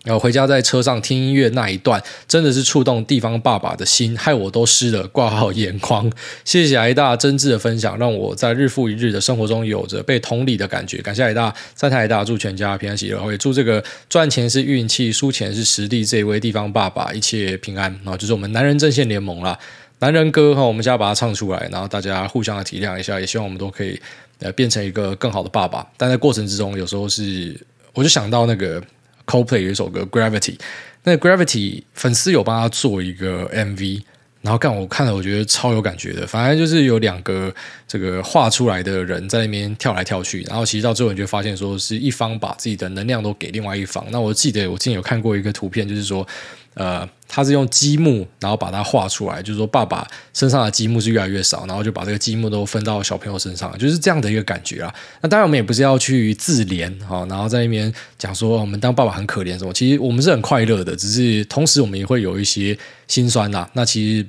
然后回家在车上听音乐那一段，真的是触动地方爸爸的心，害我都湿了，挂号眼眶。谢谢癌大真挚的分享，让我在日复一日的生活中有着被同理的感觉。感谢癌大，赞叹癌大，祝全家平安喜乐。也祝这个赚钱是运气，输钱是实力这一位地方爸爸一切平安。然后就是我们男人阵线联盟啦，男人歌哈，我们现在把它唱出来，然后大家互相的体谅一下，也希望我们都可以呃变成一个更好的爸爸。但在过程之中，有时候是我就想到那个。Coldplay 有一首歌《Gravity》，那《Gravity》粉丝有帮他做一个 MV，然后看我看了，我觉得超有感觉的。反正就是有两个这个画出来的人在那边跳来跳去，然后其实到最后你就发现说是一方把自己的能量都给另外一方。那我记得我之前有看过一个图片，就是说。呃，他是用积木，然后把它画出来，就是说爸爸身上的积木是越来越少，然后就把这个积木都分到小朋友身上，就是这样的一个感觉啊。那当然，我们也不是要去自怜哈，然后在那边讲说我们当爸爸很可怜什么。其实我们是很快乐的，只是同时我们也会有一些心酸呐。那其实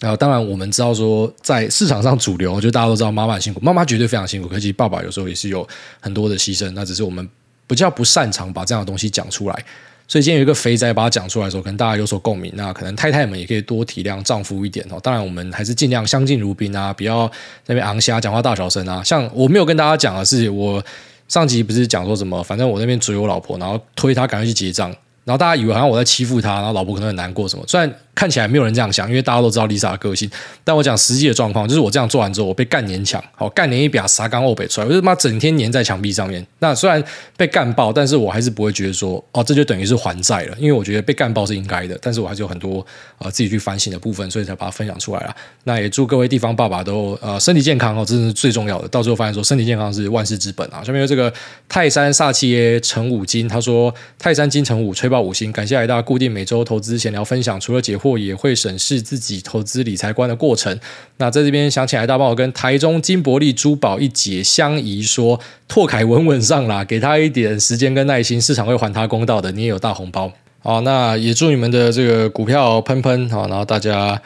呃，当然我们知道说，在市场上主流，就大家都知道妈妈辛苦，妈妈绝对非常辛苦，可是爸爸有时候也是有很多的牺牲，那只是我们比较不擅长把这样的东西讲出来。所以今天有一个肥仔把它讲出来的时候，可能大家有所共鸣。那可能太太们也可以多体谅丈夫一点哦。当然，我们还是尽量相敬如宾啊，不要那边昂虾讲话大小声啊。像我没有跟大家讲的是，我上集不是讲说什么，反正我那边追我老婆，然后推她赶快去结账，然后大家以为好像我在欺负她，然后老婆可能很难过什么。虽然。看起来没有人这样想，因为大家都知道 Lisa 的个性。但我讲实际的状况，就是我这样做完之后，我被干黏墙，好干黏一把沙缸欧北出来，我就他妈整天黏在墙壁上面。那虽然被干爆，但是我还是不会觉得说，哦，这就等于是还债了，因为我觉得被干爆是应该的。但是我还是有很多呃自己去反省的部分，所以才把它分享出来了。那也祝各位地方爸爸都呃身体健康哦，这是最重要的。到最后发现说，身体健康是万事之本啊。下面有这个泰山煞气耶乘五金，他说泰山金城武吹爆五星，感谢来大家固定每周投资闲聊分享，除了解惑也会审视。自己投资理财观的过程。那在这边想起来，大帮我跟台中金伯利珠宝一姐相宜说：“拓凯稳稳上啦，给他一点时间跟耐心，市场会还他公道的。你也有大红包。”好，那也祝你们的这个股票喷喷好，然后大家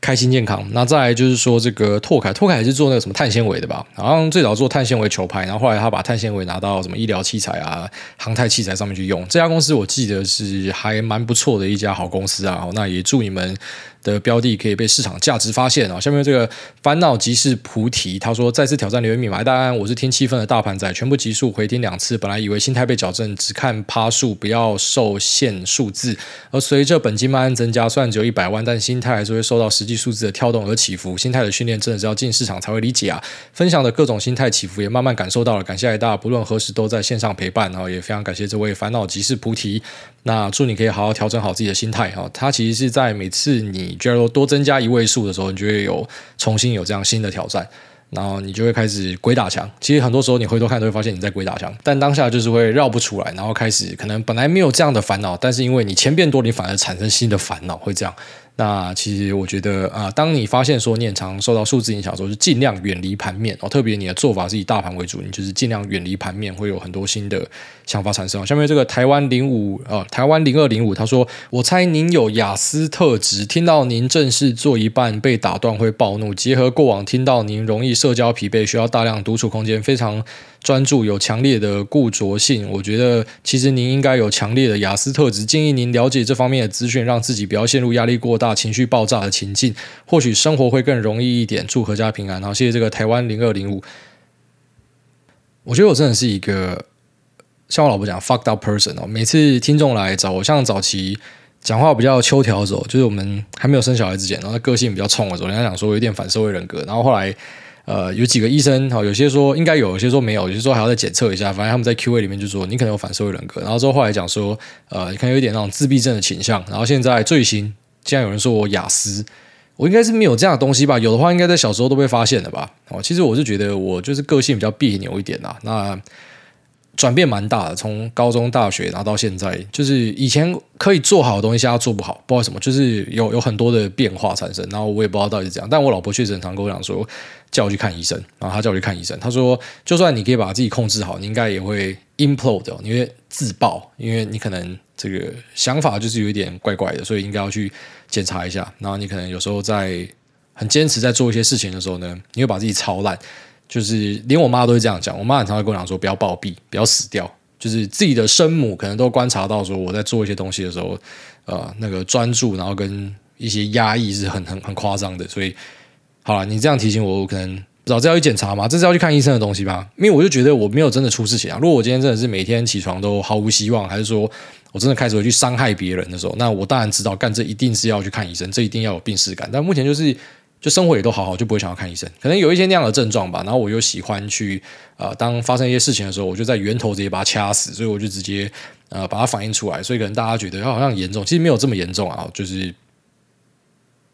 开心健康。那再来就是说，这个拓凯，拓凯是做那个什么碳纤维的吧？好像最早做碳纤维球拍，然后后来他把碳纤维拿到什么医疗器材啊、航太器材上面去用。这家公司我记得是还蛮不错的一家好公司啊。那也祝你们。的标的可以被市场价值发现啊！下面这个烦恼即是菩提，他说再次挑战留言密码，大安，我是听气氛的大盘仔，全部集数回听两次，本来以为心态被矫正，只看趴数，不要受限数字，而随着本金慢慢增加，虽然只有一百万，但心态还是会受到实际数字的跳动而起伏。心态的训练真的是要进市场才会理解啊！分享的各种心态起伏也慢慢感受到了，感谢来大，不论何时都在线上陪伴，然后也非常感谢这位烦恼即是菩提。那祝你可以好好调整好自己的心态哈，它其实是在每次你觉得多增加一位数的时候，你就会有重新有这样新的挑战，然后你就会开始鬼打墙。其实很多时候你回头看都会发现你在鬼打墙，但当下就是会绕不出来，然后开始可能本来没有这样的烦恼，但是因为你钱变多，你反而产生新的烦恼，会这样。那其实我觉得啊、当你发现说你很常受到数字影响的时候，就尽量远离盘面哦。特别你的做法是以大盘为主，你就是尽量远离盘面，会有很多新的想法产生。下面这个台湾零五呃，台湾零二零五，他说：“我猜您有雅斯特质，听到您正式做一半被打断会暴怒，结合过往听到您容易社交疲惫，需要大量独处空间，非常。”专注有强烈的固着性，我觉得其实您应该有强烈的雅斯特质。建议您了解这方面的资讯，让自己不要陷入压力过大、情绪爆炸的情境，或许生活会更容易一点。祝阖家平安。好，谢谢这个台湾零二零五。我觉得我真的是一个像我老婆讲 fucked up person 哦。每次听众来找我，像早期讲话比较秋条的时候，就是我们还没有生小孩之前，然后个性比较冲的时候，人家讲说有点反社会人格，然后后来。呃，有几个医生，好，有些说应该有，有些说没有，有些说还要再检测一下。反正他们在 Q&A 里面就说你可能有反社会人格，然后之后后来讲说，呃，你可能有一点那种自闭症的倾向。然后现在最新，竟然有人说我雅思，我应该是没有这样的东西吧？有的话，应该在小时候都被发现了吧？哦，其实我是觉得我就是个性比较别扭一点啦。那转变蛮大的，从高中、大学然后到现在，就是以前可以做好的东西，现在做不好，不知道什么，就是有有很多的变化产生。然后我也不知道到底是怎样，但我老婆确实很常跟我讲说，叫我去看医生。然后她叫我去看医生，她说，就算你可以把自己控制好，你应该也会 implode，你会自爆，因为你可能这个想法就是有一点怪怪的，所以应该要去检查一下。然后你可能有时候在很坚持在做一些事情的时候呢，你会把自己操烂。就是连我妈都会这样讲，我妈很常会跟我讲说，不要暴毙，不要死掉。就是自己的生母可能都观察到说，我在做一些东西的时候，呃，那个专注，然后跟一些压抑是很很很夸张的。所以，好了，你这样提醒我，我可能早知道要去检查吗？这是要去看医生的东西吧？因为我就觉得我没有真的出事情啊。如果我今天真的是每天起床都毫无希望，还是说我真的开始会去伤害别人的时候，那我当然知道干这一定是要去看医生，这一定要有病史感。但目前就是。就生活也都好好，就不会想要看医生。可能有一些那样的症状吧，然后我又喜欢去呃，当发生一些事情的时候，我就在源头直接把它掐死，所以我就直接呃把它反映出来。所以可能大家觉得好像严重，其实没有这么严重啊。就是，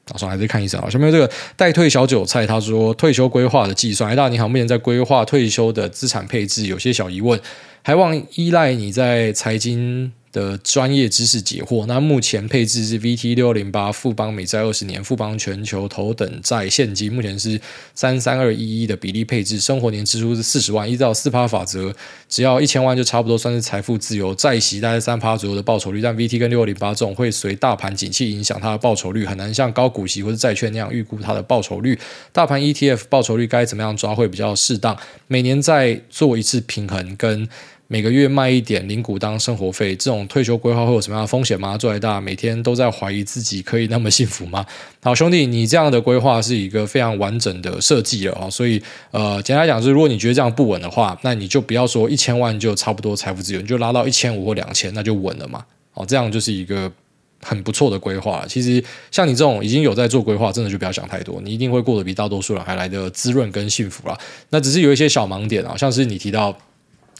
打算还是看医生啊。下面这个代退小韭菜他说退休规划的计算，哎，大家你好，目前在规划退休的资产配置，有些小疑问，还望依赖你在财经。的专业知识解惑。那目前配置是 VT 六零八富邦美债二十年、富邦全球头等债现金，目前是三三二一一的比例配置。生活年支出是四十万，依照四趴法则，只要一千万就差不多算是财富自由。债息大概三趴左右的报酬率，但 VT 跟六零八这种会随大盘景气影响它的报酬率，很难像高股息或者债券那样预估它的报酬率。大盘 ETF 报酬率该怎么样抓会比较适当？每年再做一次平衡跟。每个月卖一点零股当生活费，这种退休规划会有什么样的风险吗？做来大，每天都在怀疑自己可以那么幸福吗？好，兄弟，你这样的规划是一个非常完整的设计了啊，所以呃，简单讲是，如果你觉得这样不稳的话，那你就不要说一千万就差不多财富自由，你就拉到一千五或两千，那就稳了嘛。哦，这样就是一个很不错的规划。其实像你这种已经有在做规划，真的就不要想太多，你一定会过得比大多数人还来的滋润跟幸福啦。那只是有一些小盲点啊，像是你提到。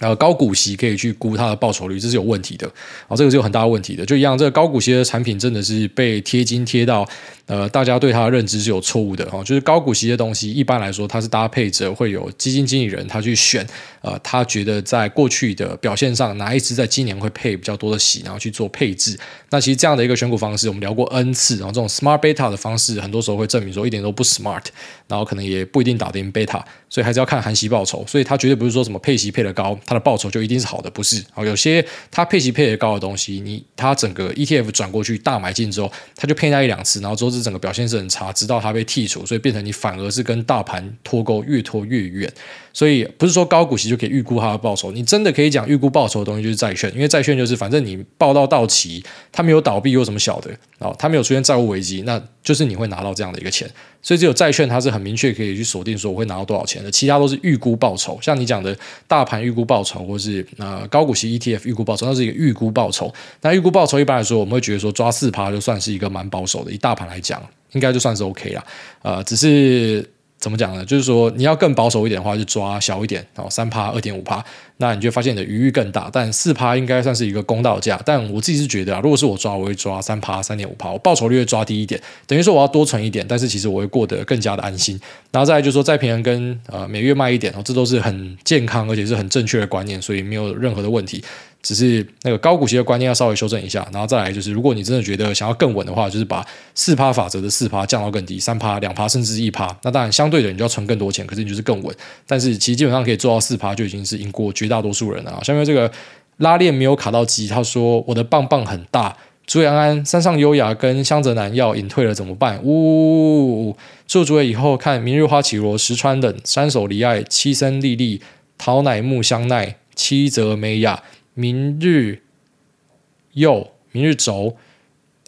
呃，高股息可以去估它的报酬率，这是有问题的。啊，这个是有很大的问题的。就一样，这个高股息的产品真的是被贴金贴到，呃，大家对它的认知是有错误的哈。就是高股息的东西，一般来说它是搭配着会有基金经理人他去选，呃，他觉得在过去的表现上哪一支在今年会配比较多的息，然后去做配置。那其实这样的一个选股方式，我们聊过 N 次，然后这种 smart beta 的方式，很多时候会证明说一点都不 smart，然后可能也不一定打得赢 beta，所以还是要看含息报酬。所以它绝对不是说什么配息配得高。它的报酬就一定是好的，不是？好，有些它配息配得高的东西，你它整个 ETF 转过去大买进之后，它就配那一两次，然后之后整个表现是很差，直到它被剔除，所以变成你反而是跟大盘脱钩，越脱越远。所以不是说高股息就可以预估它的报酬，你真的可以讲预估报酬的东西就是债券，因为债券就是反正你报到到期，它没有倒闭或什么小的，哦，它没有出现债务危机，那就是你会拿到这样的一个钱。所以只有债券它是很明确可以去锁定说我会拿到多少钱的，其他都是预估报酬。像你讲的大盘预估报酬，或是呃高股息 ETF 预估报酬，那是一个预估报酬。那预估报酬一般来说，我们会觉得说抓四趴就算是一个蛮保守的，以大盘来讲，应该就算是 OK 啦。呃，只是。怎么讲呢？就是说你要更保守一点的话，就抓小一点，哦，三趴、二点五趴，那你就发现你的余裕更大。但四趴应该算是一个公道价。但我自己是觉得啊，如果是我抓，我会抓三趴、三点五趴，我报酬率会抓低一点，等于说我要多存一点，但是其实我会过得更加的安心。然后再来就是说，再平衡跟呃每月卖一点哦，这都是很健康而且是很正确的观念，所以没有任何的问题。只是那个高股息的观念要稍微修正一下，然后再来就是，如果你真的觉得想要更稳的话，就是把四趴法则的四趴降到更低，三趴、两趴甚至一趴。那当然相对的，你就要存更多钱，可是你就是更稳。但是其实基本上可以做到四趴，就已经是赢过绝绝大多数人啊。下面这个拉链没有卡到机，他说我的棒棒很大。朱阳安山上优雅跟香泽南要隐退了怎么办？呜，呜，呜！祝诸位以后看明日花绮罗石川等山手离爱七森丽丽桃乃木香奈七泽美雅。明日柚、明日轴、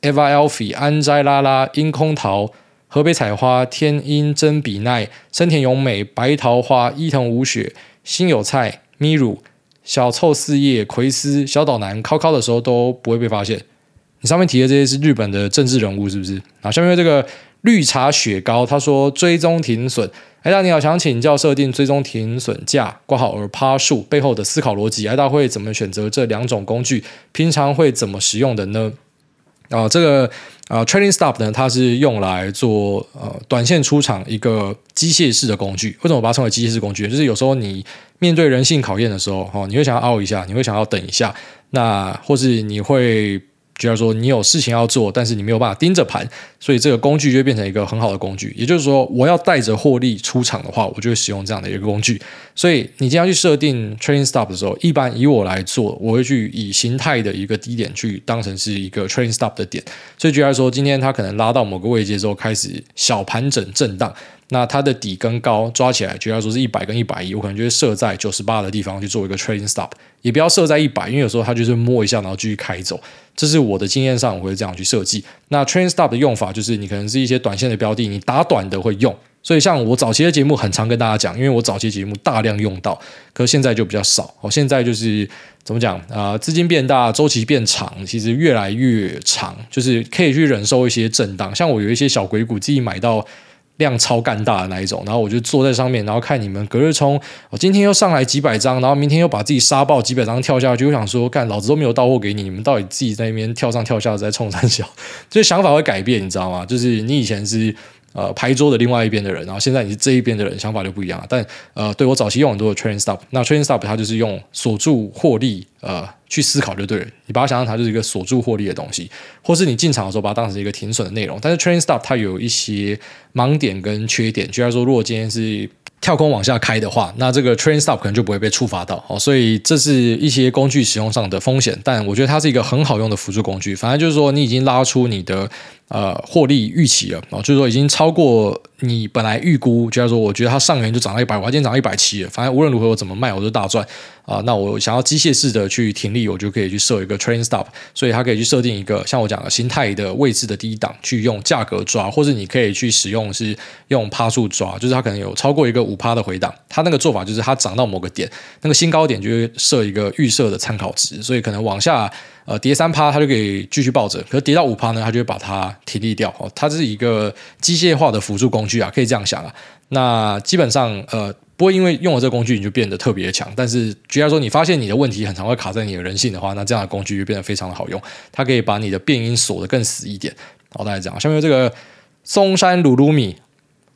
Eva Alfie、安斋拉拉、樱空桃、河北采花、天音真比奈、森田咏美、白桃花、伊藤舞雪、新有菜、咪乳、小凑四叶、葵丝、小岛南、考考的时候都不会被发现。你上面提的这些是日本的政治人物，是不是？啊，下面这个绿茶雪糕，他说追踪停损。艾大你好，想请教设定追踪停损价挂号而趴数背后的思考逻辑，艾大会怎么选择这两种工具？平常会怎么使用的呢？啊、这个啊、，training stop 呢，它是用来做呃短线出场一个机械式的工具。为什么我把它称为机械式工具？就是有时候你面对人性考验的时候，哦，你会想要凹一下，你会想要等一下，那或是你会。就要说你有事情要做，但是你没有办法盯着盘，所以这个工具就变成一个很好的工具。也就是说，我要带着获利出场的话，我就会使用这样的一个工具。所以你经常去设定 train stop 的时候，一般以我来做，我会去以形态的一个低点去当成是一个 train stop 的点。所以就来说，今天它可能拉到某个位阶之后开始小盘整震荡。那它的底跟高抓起来，就要说是一百跟一百一，我可能就会设在九十八的地方去做一个 trailing stop，也不要设在一百，因为有时候它就是摸一下，然后继续开走。这是我的经验上，我会这样去设计。那 trailing stop 的用法就是，你可能是一些短线的标的，你打短的会用。所以像我早期的节目，很常跟大家讲，因为我早期节目大量用到，可是现在就比较少。我现在就是怎么讲啊、呃？资金变大，周期变长，其实越来越长，就是可以去忍受一些震荡。像我有一些小鬼股，自己买到。量超干大的那一种，然后我就坐在上面，然后看你们隔日冲，我今天又上来几百张，然后明天又把自己杀爆几百张跳下去，我想说，干老子都没有到货给你，你们到底自己在那边跳上跳下在冲三小，这想法会改变，你知道吗？就是你以前是。呃，牌桌的另外一边的人，然后现在你是这一边的人，想法就不一样了。但呃，对我早期用很多的 train stop，那 train stop 它就是用锁住获利，呃，去思考就对了。你把它想象它就是一个锁住获利的东西，或是你进场的时候把它当成一个停损的内容。但是 train stop 它有一些盲点跟缺点，就像说，如果今天是跳空往下开的话，那这个 train stop 可能就不会被触发到。哦，所以这是一些工具使用上的风险，但我觉得它是一个很好用的辅助工具。反正就是说，你已经拉出你的。呃，获利预期了啊，就是说已经超过你本来预估，就是说我觉得它上元就涨到一百，我今天涨到一百七了，反正无论如何我怎么卖我都大赚啊。那我想要机械式的去停利，我就可以去设一个 train stop，所以它可以去设定一个像我讲的形态的位置的低档，去用价格抓，或者你可以去使用是用趴数抓，就是它可能有超过一个五趴的回档，它那个做法就是它涨到某个点，那个新高点就会设一个预设的参考值，所以可能往下。呃，跌三趴，它就可以继续抱着；可是跌到五趴呢，它就会把它停利掉。哦，它是一个机械化的辅助工具啊，可以这样想啊。那基本上，呃，不会因为用了这个工具你就变得特别强。但是，举例说，你发现你的问题很常会卡在你的人性的话，那这样的工具就变得非常的好用。它可以把你的变音锁得更死一点。好，大家讲。下面这个松山鲁鲁米，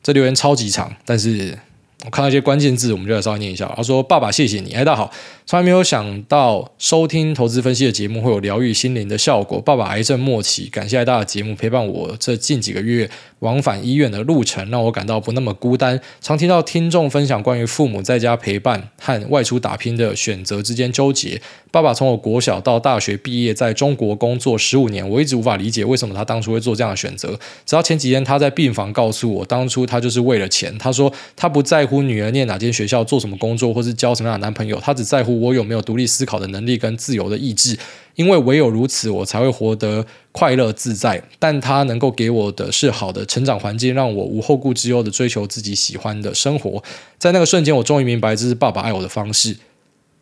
这留言超级长，但是。我看到一些关键字，我们就来稍微念一下。他说：“爸爸，谢谢你。”哎，大家好，从来没有想到收听投资分析的节目会有疗愈心灵的效果。爸爸癌症末期，感谢大家的节目陪伴我这近几个月往返医院的路程，让我感到不那么孤单。常听到听众分享关于父母在家陪伴和外出打拼的选择之间纠结。爸爸从我国小到大学毕业，在中国工作十五年，我一直无法理解为什么他当初会做这样的选择。直到前几天，他在病房告诉我，当初他就是为了钱。他说他不在乎女儿念哪间学校、做什么工作，或是交什么样的男朋友，他只在乎我有没有独立思考的能力跟自由的意志。因为唯有如此，我才会活得快乐自在。但他能够给我的是好的成长环境，让我无后顾之忧地追求自己喜欢的生活。在那个瞬间，我终于明白，这是爸爸爱我的方式。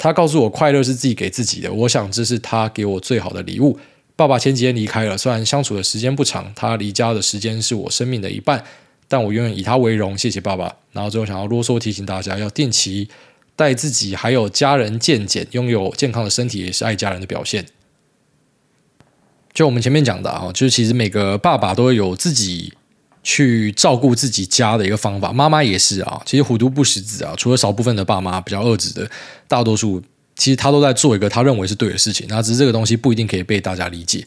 他告诉我，快乐是自己给自己的。我想这是他给我最好的礼物。爸爸前几天离开了，虽然相处的时间不长，他离家的时间是我生命的一半，但我永远以他为荣。谢谢爸爸。然后最后想要啰嗦提醒大家，要定期带自己还有家人健检，拥有健康的身体也是爱家人的表现。就我们前面讲的啊，就是其实每个爸爸都会有自己。去照顾自己家的一个方法，妈妈也是啊。其实虎毒不食子啊，除了少部分的爸妈比较恶质的，大多数其实他都在做一个他认为是对的事情。那只是这个东西不一定可以被大家理解。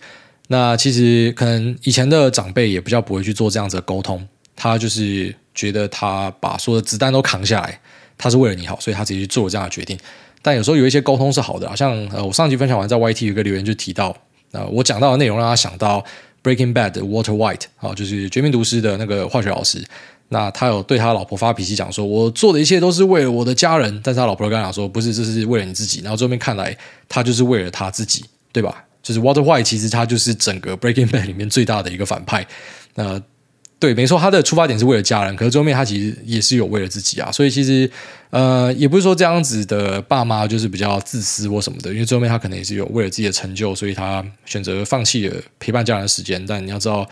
那其实可能以前的长辈也比较不会去做这样子的沟通，他就是觉得他把所有的子弹都扛下来，他是为了你好，所以他直接去做这样的决定。但有时候有一些沟通是好的，好像呃，我上集分享完在 YT 有个留言就提到，呃，我讲到的内容让他想到。Breaking Bad，Water White 啊，就是《绝命毒师》的那个化学老师。那他有对他老婆发脾气，讲说：“我做的一切都是为了我的家人。”但是他老婆跟他讲说：“不是，这是为了你自己。”然后这边看来，他就是为了他自己，对吧？就是 Water White 其实他就是整个 Breaking Bad 里面最大的一个反派。那对，没错，他的出发点是为了家人，可是最后面他其实也是有为了自己啊。所以其实，呃，也不是说这样子的爸妈就是比较自私或什么的，因为最后面他可能也是有为了自己的成就，所以他选择放弃了陪伴家人的时间。但你要知道，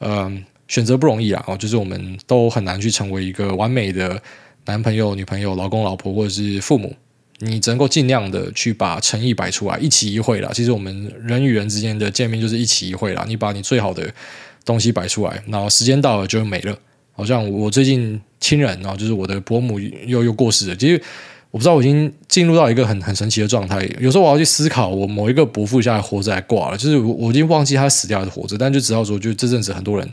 嗯、选择不容易啊。哦，就是我们都很难去成为一个完美的男朋友、女朋友、老公、老婆或者是父母。你只能够尽量的去把诚意摆出来，一期一会啦。其实我们人与人之间的见面就是一期一会啦。你把你最好的东西摆出来，然后时间到了就没了。好像我最近亲人，然后就是我的伯母又又过世了。其实我不知道，我已经进入到一个很很神奇的状态。有时候我要去思考，我某一个伯父现在活着还挂了，就是我我已经忘记他死掉还是活着，但就知道说，就这阵子很多人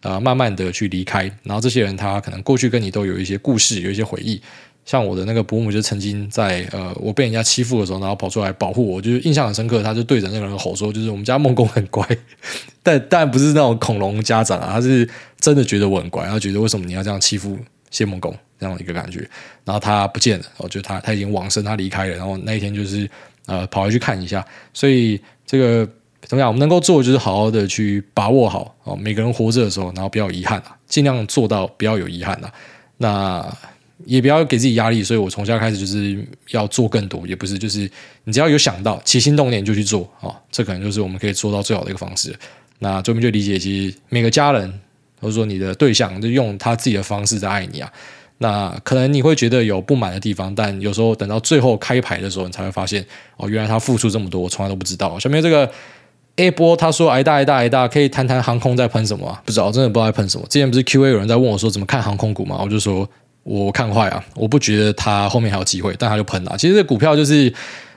啊、慢慢的去离开，然后这些人他可能过去跟你都有一些故事，有一些回忆。像我的那个伯母，就曾经在呃，我被人家欺负的时候，然后跑出来保护我，就是印象很深刻。他就对着那个人吼说：“就是我们家孟公很乖，但但不是那种恐龙家长啊，他是真的觉得我很乖，他觉得为什么你要这样欺负谢孟公这样的一个感觉。然后他不见了，我觉得他他已经往生，他离开了。然后那一天就是呃，跑回去看一下。所以这个怎么样？我们能够做的就是好好的去把握好哦，每个人活着的时候，然后不要有遗憾啊，尽量做到不要有遗憾啊。那。也不要给自己压力，所以我从现在开始就是要做更多，也不是就是你只要有想到起心动念就去做啊、这可能就是我们可以做到最好的一个方式。那这边就理解，其实每个家人或者说你的对象，就用他自己的方式在爱你啊。那可能你会觉得有不满的地方，但有时候等到最后开牌的时候，你才会发现哦，原来他付出这么多，我从来都不知道。下面这个 A 波他说：“挨大挨大挨大，可以谈谈航空在喷什么啊？不知道，真的不知道在喷什么。之前不是 Q&A 有人在问我说怎么看航空股嘛，我就说。”我看坏啊！我不觉得它后面还有机会，但它就喷了。其实这股票就是，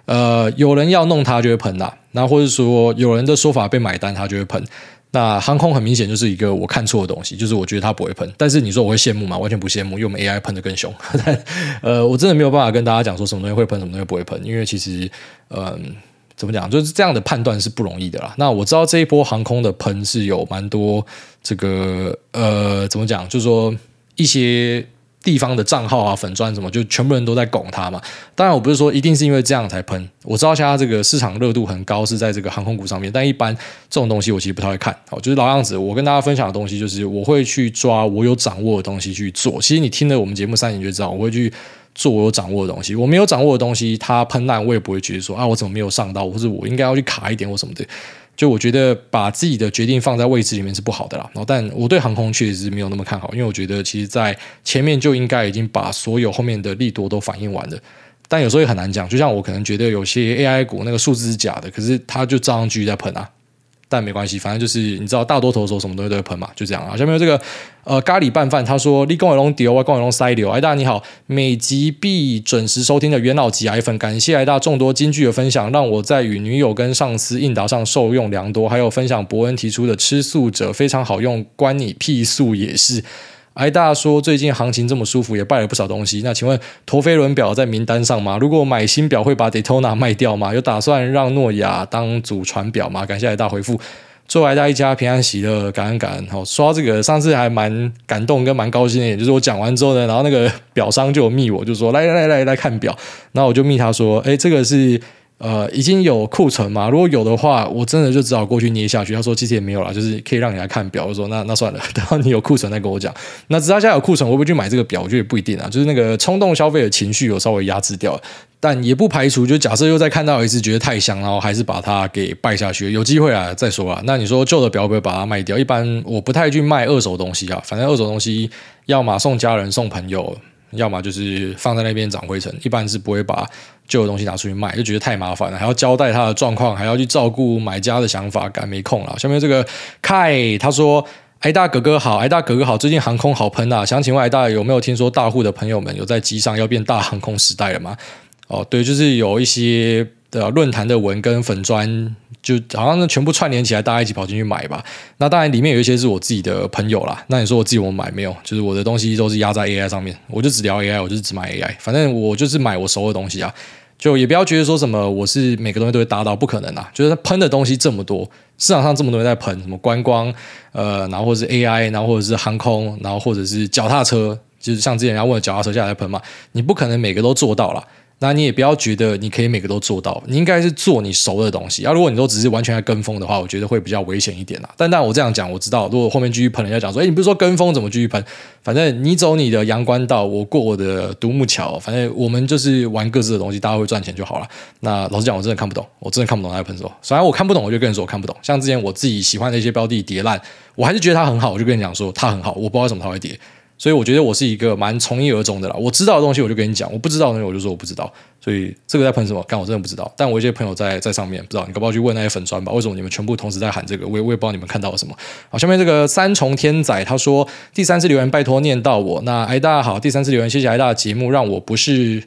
呃，有人要弄它就会喷啦。那或者说有人的说法被买单，它就会喷。那航空很明显就是一个我看错的东西，就是我觉得它不会喷。但是你说我会羡慕吗？完全不羡慕，因为我们 AI 喷得更凶。但呃，我真的没有办法跟大家讲说什么东西会喷，什么东西不会喷，因为其实，嗯、怎么讲，就是这样的判断是不容易的啦。那我知道这一波航空的喷是有蛮多这个，呃，怎么讲，就是说一些。地方的账号啊、粉钻什么，就全部人都在拱它嘛。当然，我不是说一定是因为这样才喷。我知道现在这个市场热度很高，是在这个航空股上面。但一般这种东西，我其实不太会看。好，就是老样子，我跟大家分享的东西，就是我会去抓我有掌握的东西去做。其实你听了我们节目三年就知道，我会去做我有掌握的东西。我没有掌握的东西，它喷烂，我也不会觉得说啊，我怎么没有上到，或者我应该要去卡一点或什么的。就我觉得把自己的决定放在位置里面是不好的啦，然后但我对航空确实是没有那么看好，因为我觉得其实在前面就应该已经把所有后面的利多都反映完了，但有时候也很难讲，就像我可能觉得有些 AI 股那个数字是假的，可是它就照样继续在喷啊。但没关系，反正就是你知道，大多头的时候什么东西都会喷嘛，就这样啊。下面有这个呃咖喱拌饭，他说立功伟龙丢，外公伟龙塞流。哎，大你好，每集必准时收听的元老级爱粉，感谢哎大众多金句的分享，让我在与女友跟上司应答上受用良多。还有分享伯恩提出的吃素者非常好用，关你屁素也是。挨大说最近行情这么舒服，也败了不少东西。那请问陀飞轮表在名单上吗？如果买新表会把 Daytona 卖掉吗？有打算让诺亚当祖传表吗？感谢挨大回复，祝挨大一家平安喜乐，感恩感恩。好，说到这个，上次还蛮感动跟蛮高兴的，就是我讲完之后呢，然后那个表商就有密我，就说来来来来来看表，然后我就密他说，哎，这个是。呃，已经有库存嘛？如果有的话，我真的就只好过去捏下去。他说其实也没有啦，就是可以让你来看表。我说那那算了，等到你有库存再跟我讲。那直到现在有库存，我会不会去买这个表？我觉得也不一定啊。就是那个冲动消费的情绪有稍微压制掉，但也不排除，就假设又再看到一次觉得太香，然后还是把它给败下去。有机会啊，再说啊。那你说旧的表会不会把它卖掉？一般我不太去卖二手东西啊，反正二手东西要么送家人、送朋友。要么就是放在那边长灰尘，一般是不会把旧的东西拿出去卖，就觉得太麻烦了，还要交代他的状况，还要去照顾买家的想法，赶没空了。下面这个凯他说：“挨大哥哥好，挨大哥哥好，最近航空好喷啊，想请问挨大有没有听说大户的朋友们有在机上要变大航空时代了吗？”哦，对，就是有一些。的论坛的文跟粉砖，就好像是全部串联起来，大家一起跑进去买吧。那当然里面有一些是我自己的朋友啦。那你说我自己我买没有？就是我的东西都是压在 AI 上面，我就只聊 AI，我就是只买 AI。反正我就是买我熟的东西啊。就也不要觉得说什么我是每个东西都会搭到，不可能啊。就是喷的东西这么多，市场上这么多人在喷，什么观光，呃，然后或者是 AI，然后或者是航空，然后或者是脚踏车，就是像之前人家问脚踏车下来喷嘛，你不可能每个都做到了。那你也不要觉得你可以每个都做到，你应该是做你熟的东西。啊，如果你都只是完全在跟风的话，我觉得会比较危险一点啦。但但我这样讲，我知道，如果后面继续喷，人家讲说，哎，你不是说跟风怎么继续喷？反正你走你的阳关道，我过我的独木桥。反正我们就是玩各自的东西，大家会赚钱就好了。那老实讲，我真的看不懂，我真的看不懂他在喷什么。虽然我看不懂，我就跟你说我看不懂。像之前我自己喜欢的一些标的跌烂，我还是觉得它很好，我就跟你讲说它很好，我不知道为什么它会跌。所以我觉得我是一个蛮从一而终的啦。我知道的东西我就跟你讲，我不知道的东西我就说我不知道。所以这个在喷什么？干我真的不知道。但我一些朋友在在上面不知道，你可不可以去问那些粉专吧？为什么你们全部同时在喊这个？我也我也不知道你们看到了什么。好，下面这个三重天仔他说第三次留言拜托念到我。那哎大家好，第三次留言谢谢哎大的节目，让我不是。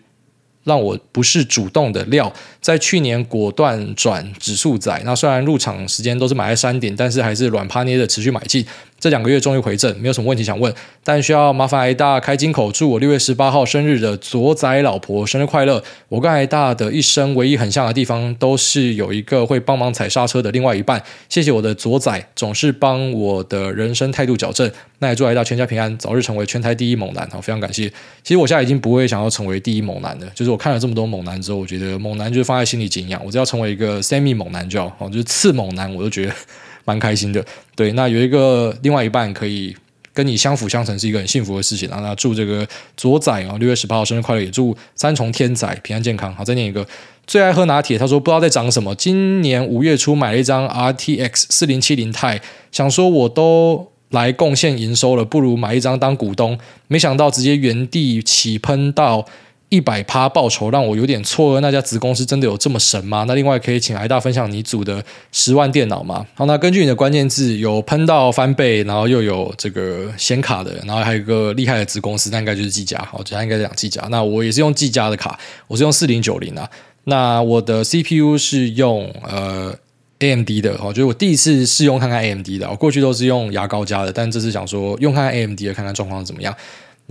让我不是主动的料，在去年果断转指数仔。那虽然入场时间都是买在山顶，但是还是软趴捏的持续买进。这两个月终于回正，没有什么问题想问，但需要麻烦癌大开金口，祝我六月十八号生日的左仔老婆生日快乐。我跟癌大的一生唯一很像的地方，都是有一个会帮忙踩刹车的另外一半。谢谢我的左仔，总是帮我的人生态度矫正。那也祝癌大全家平安，早日成为全台第一猛男。好，非常感谢。其实我现在已经不会想要成为第一猛男了，就是我看了这么多猛男之后，我觉得猛男就是放在心里敬仰。我只要成为一个 semi 猛男就好，就是次猛男，我都觉得。蛮开心的，对，那有一个另外一半可以跟你相辅相成，是一个很幸福的事情。然后那祝这个左仔啊，六月十八号生日快乐，也祝三重天仔平安健康。好，再念一个，最爱喝拿铁，他说不知道在涨什么。今年五月初买了一张 RTX 四零七零 Ti，想说我都来贡献营收了，不如买一张当股东。没想到直接原地起喷到。一百趴报酬让我有点错愕，那家子公司真的有这么神吗？那另外可以请癌大分享你组的十万电脑吗？好，那根据你的关键字，有喷到翻倍，然后又有这个显卡的，然后还有一个厉害的子公司，那应该就是技嘉。好，我觉得应该讲技嘉。那我也是用技嘉的卡，我是用四零九零啊。那我的 CPU 是用呃 AMD 的，我觉得我第一次试用看看 AMD 的，我过去都是用牙膏加的，但这次想说用看看 AMD 的，看看状况怎么样。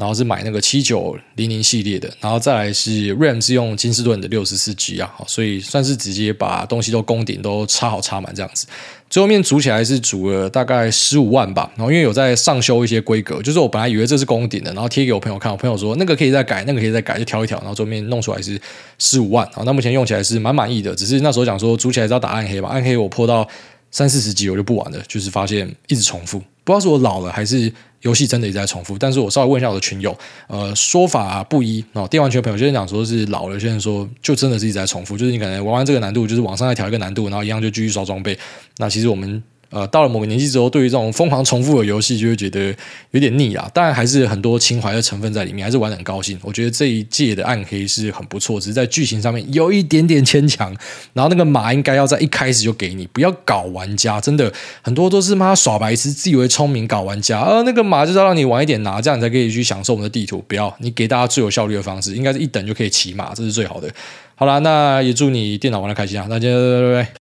然后是买那个七九零零系列的，然后再来是 RAM 是用金士顿的六十四 G 啊，所以算是直接把东西都攻顶都插好插满这样子。最后面组起来是组了大概十五万吧，然后因为有在上修一些规格，就是我本来以为这是攻顶的，然后贴给我朋友看，我朋友说那个可以再改，那个可以再改，就调一调，然后最后面弄出来是十五万，好，那目前用起来是蛮满意的，只是那时候讲说组起来是要打暗黑吧，暗黑我破到三四十级我就不玩了，就是发现一直重复，不知道是我老了还是。游戏真的一直在重复，但是我稍微问一下我的群友，呃，说法不一哦。电玩群的朋友就是讲说是老了，有些人说就真的是一直在重复，就是你可能玩完这个难度，就是往上再调一个难度，然后一样就继续刷装备。那其实我们。呃，到了某个年纪之后，对于这种疯狂重复的游戏，就会觉得有点腻啊。当然，还是很多情怀的成分在里面，还是玩得很高兴。我觉得这一届的暗黑是很不错，只是在剧情上面有一点点牵强。然后那个马应该要在一开始就给你，不要搞玩家。真的很多都是妈耍白痴，自以为聪明搞玩家。呃，那个马就是要让你晚一点拿，这样你才可以去享受我们的地图。不要，你给大家最有效率的方式，应该是一等就可以骑马，这是最好的。好啦，那也祝你电脑玩得开心啊！那就拜拜。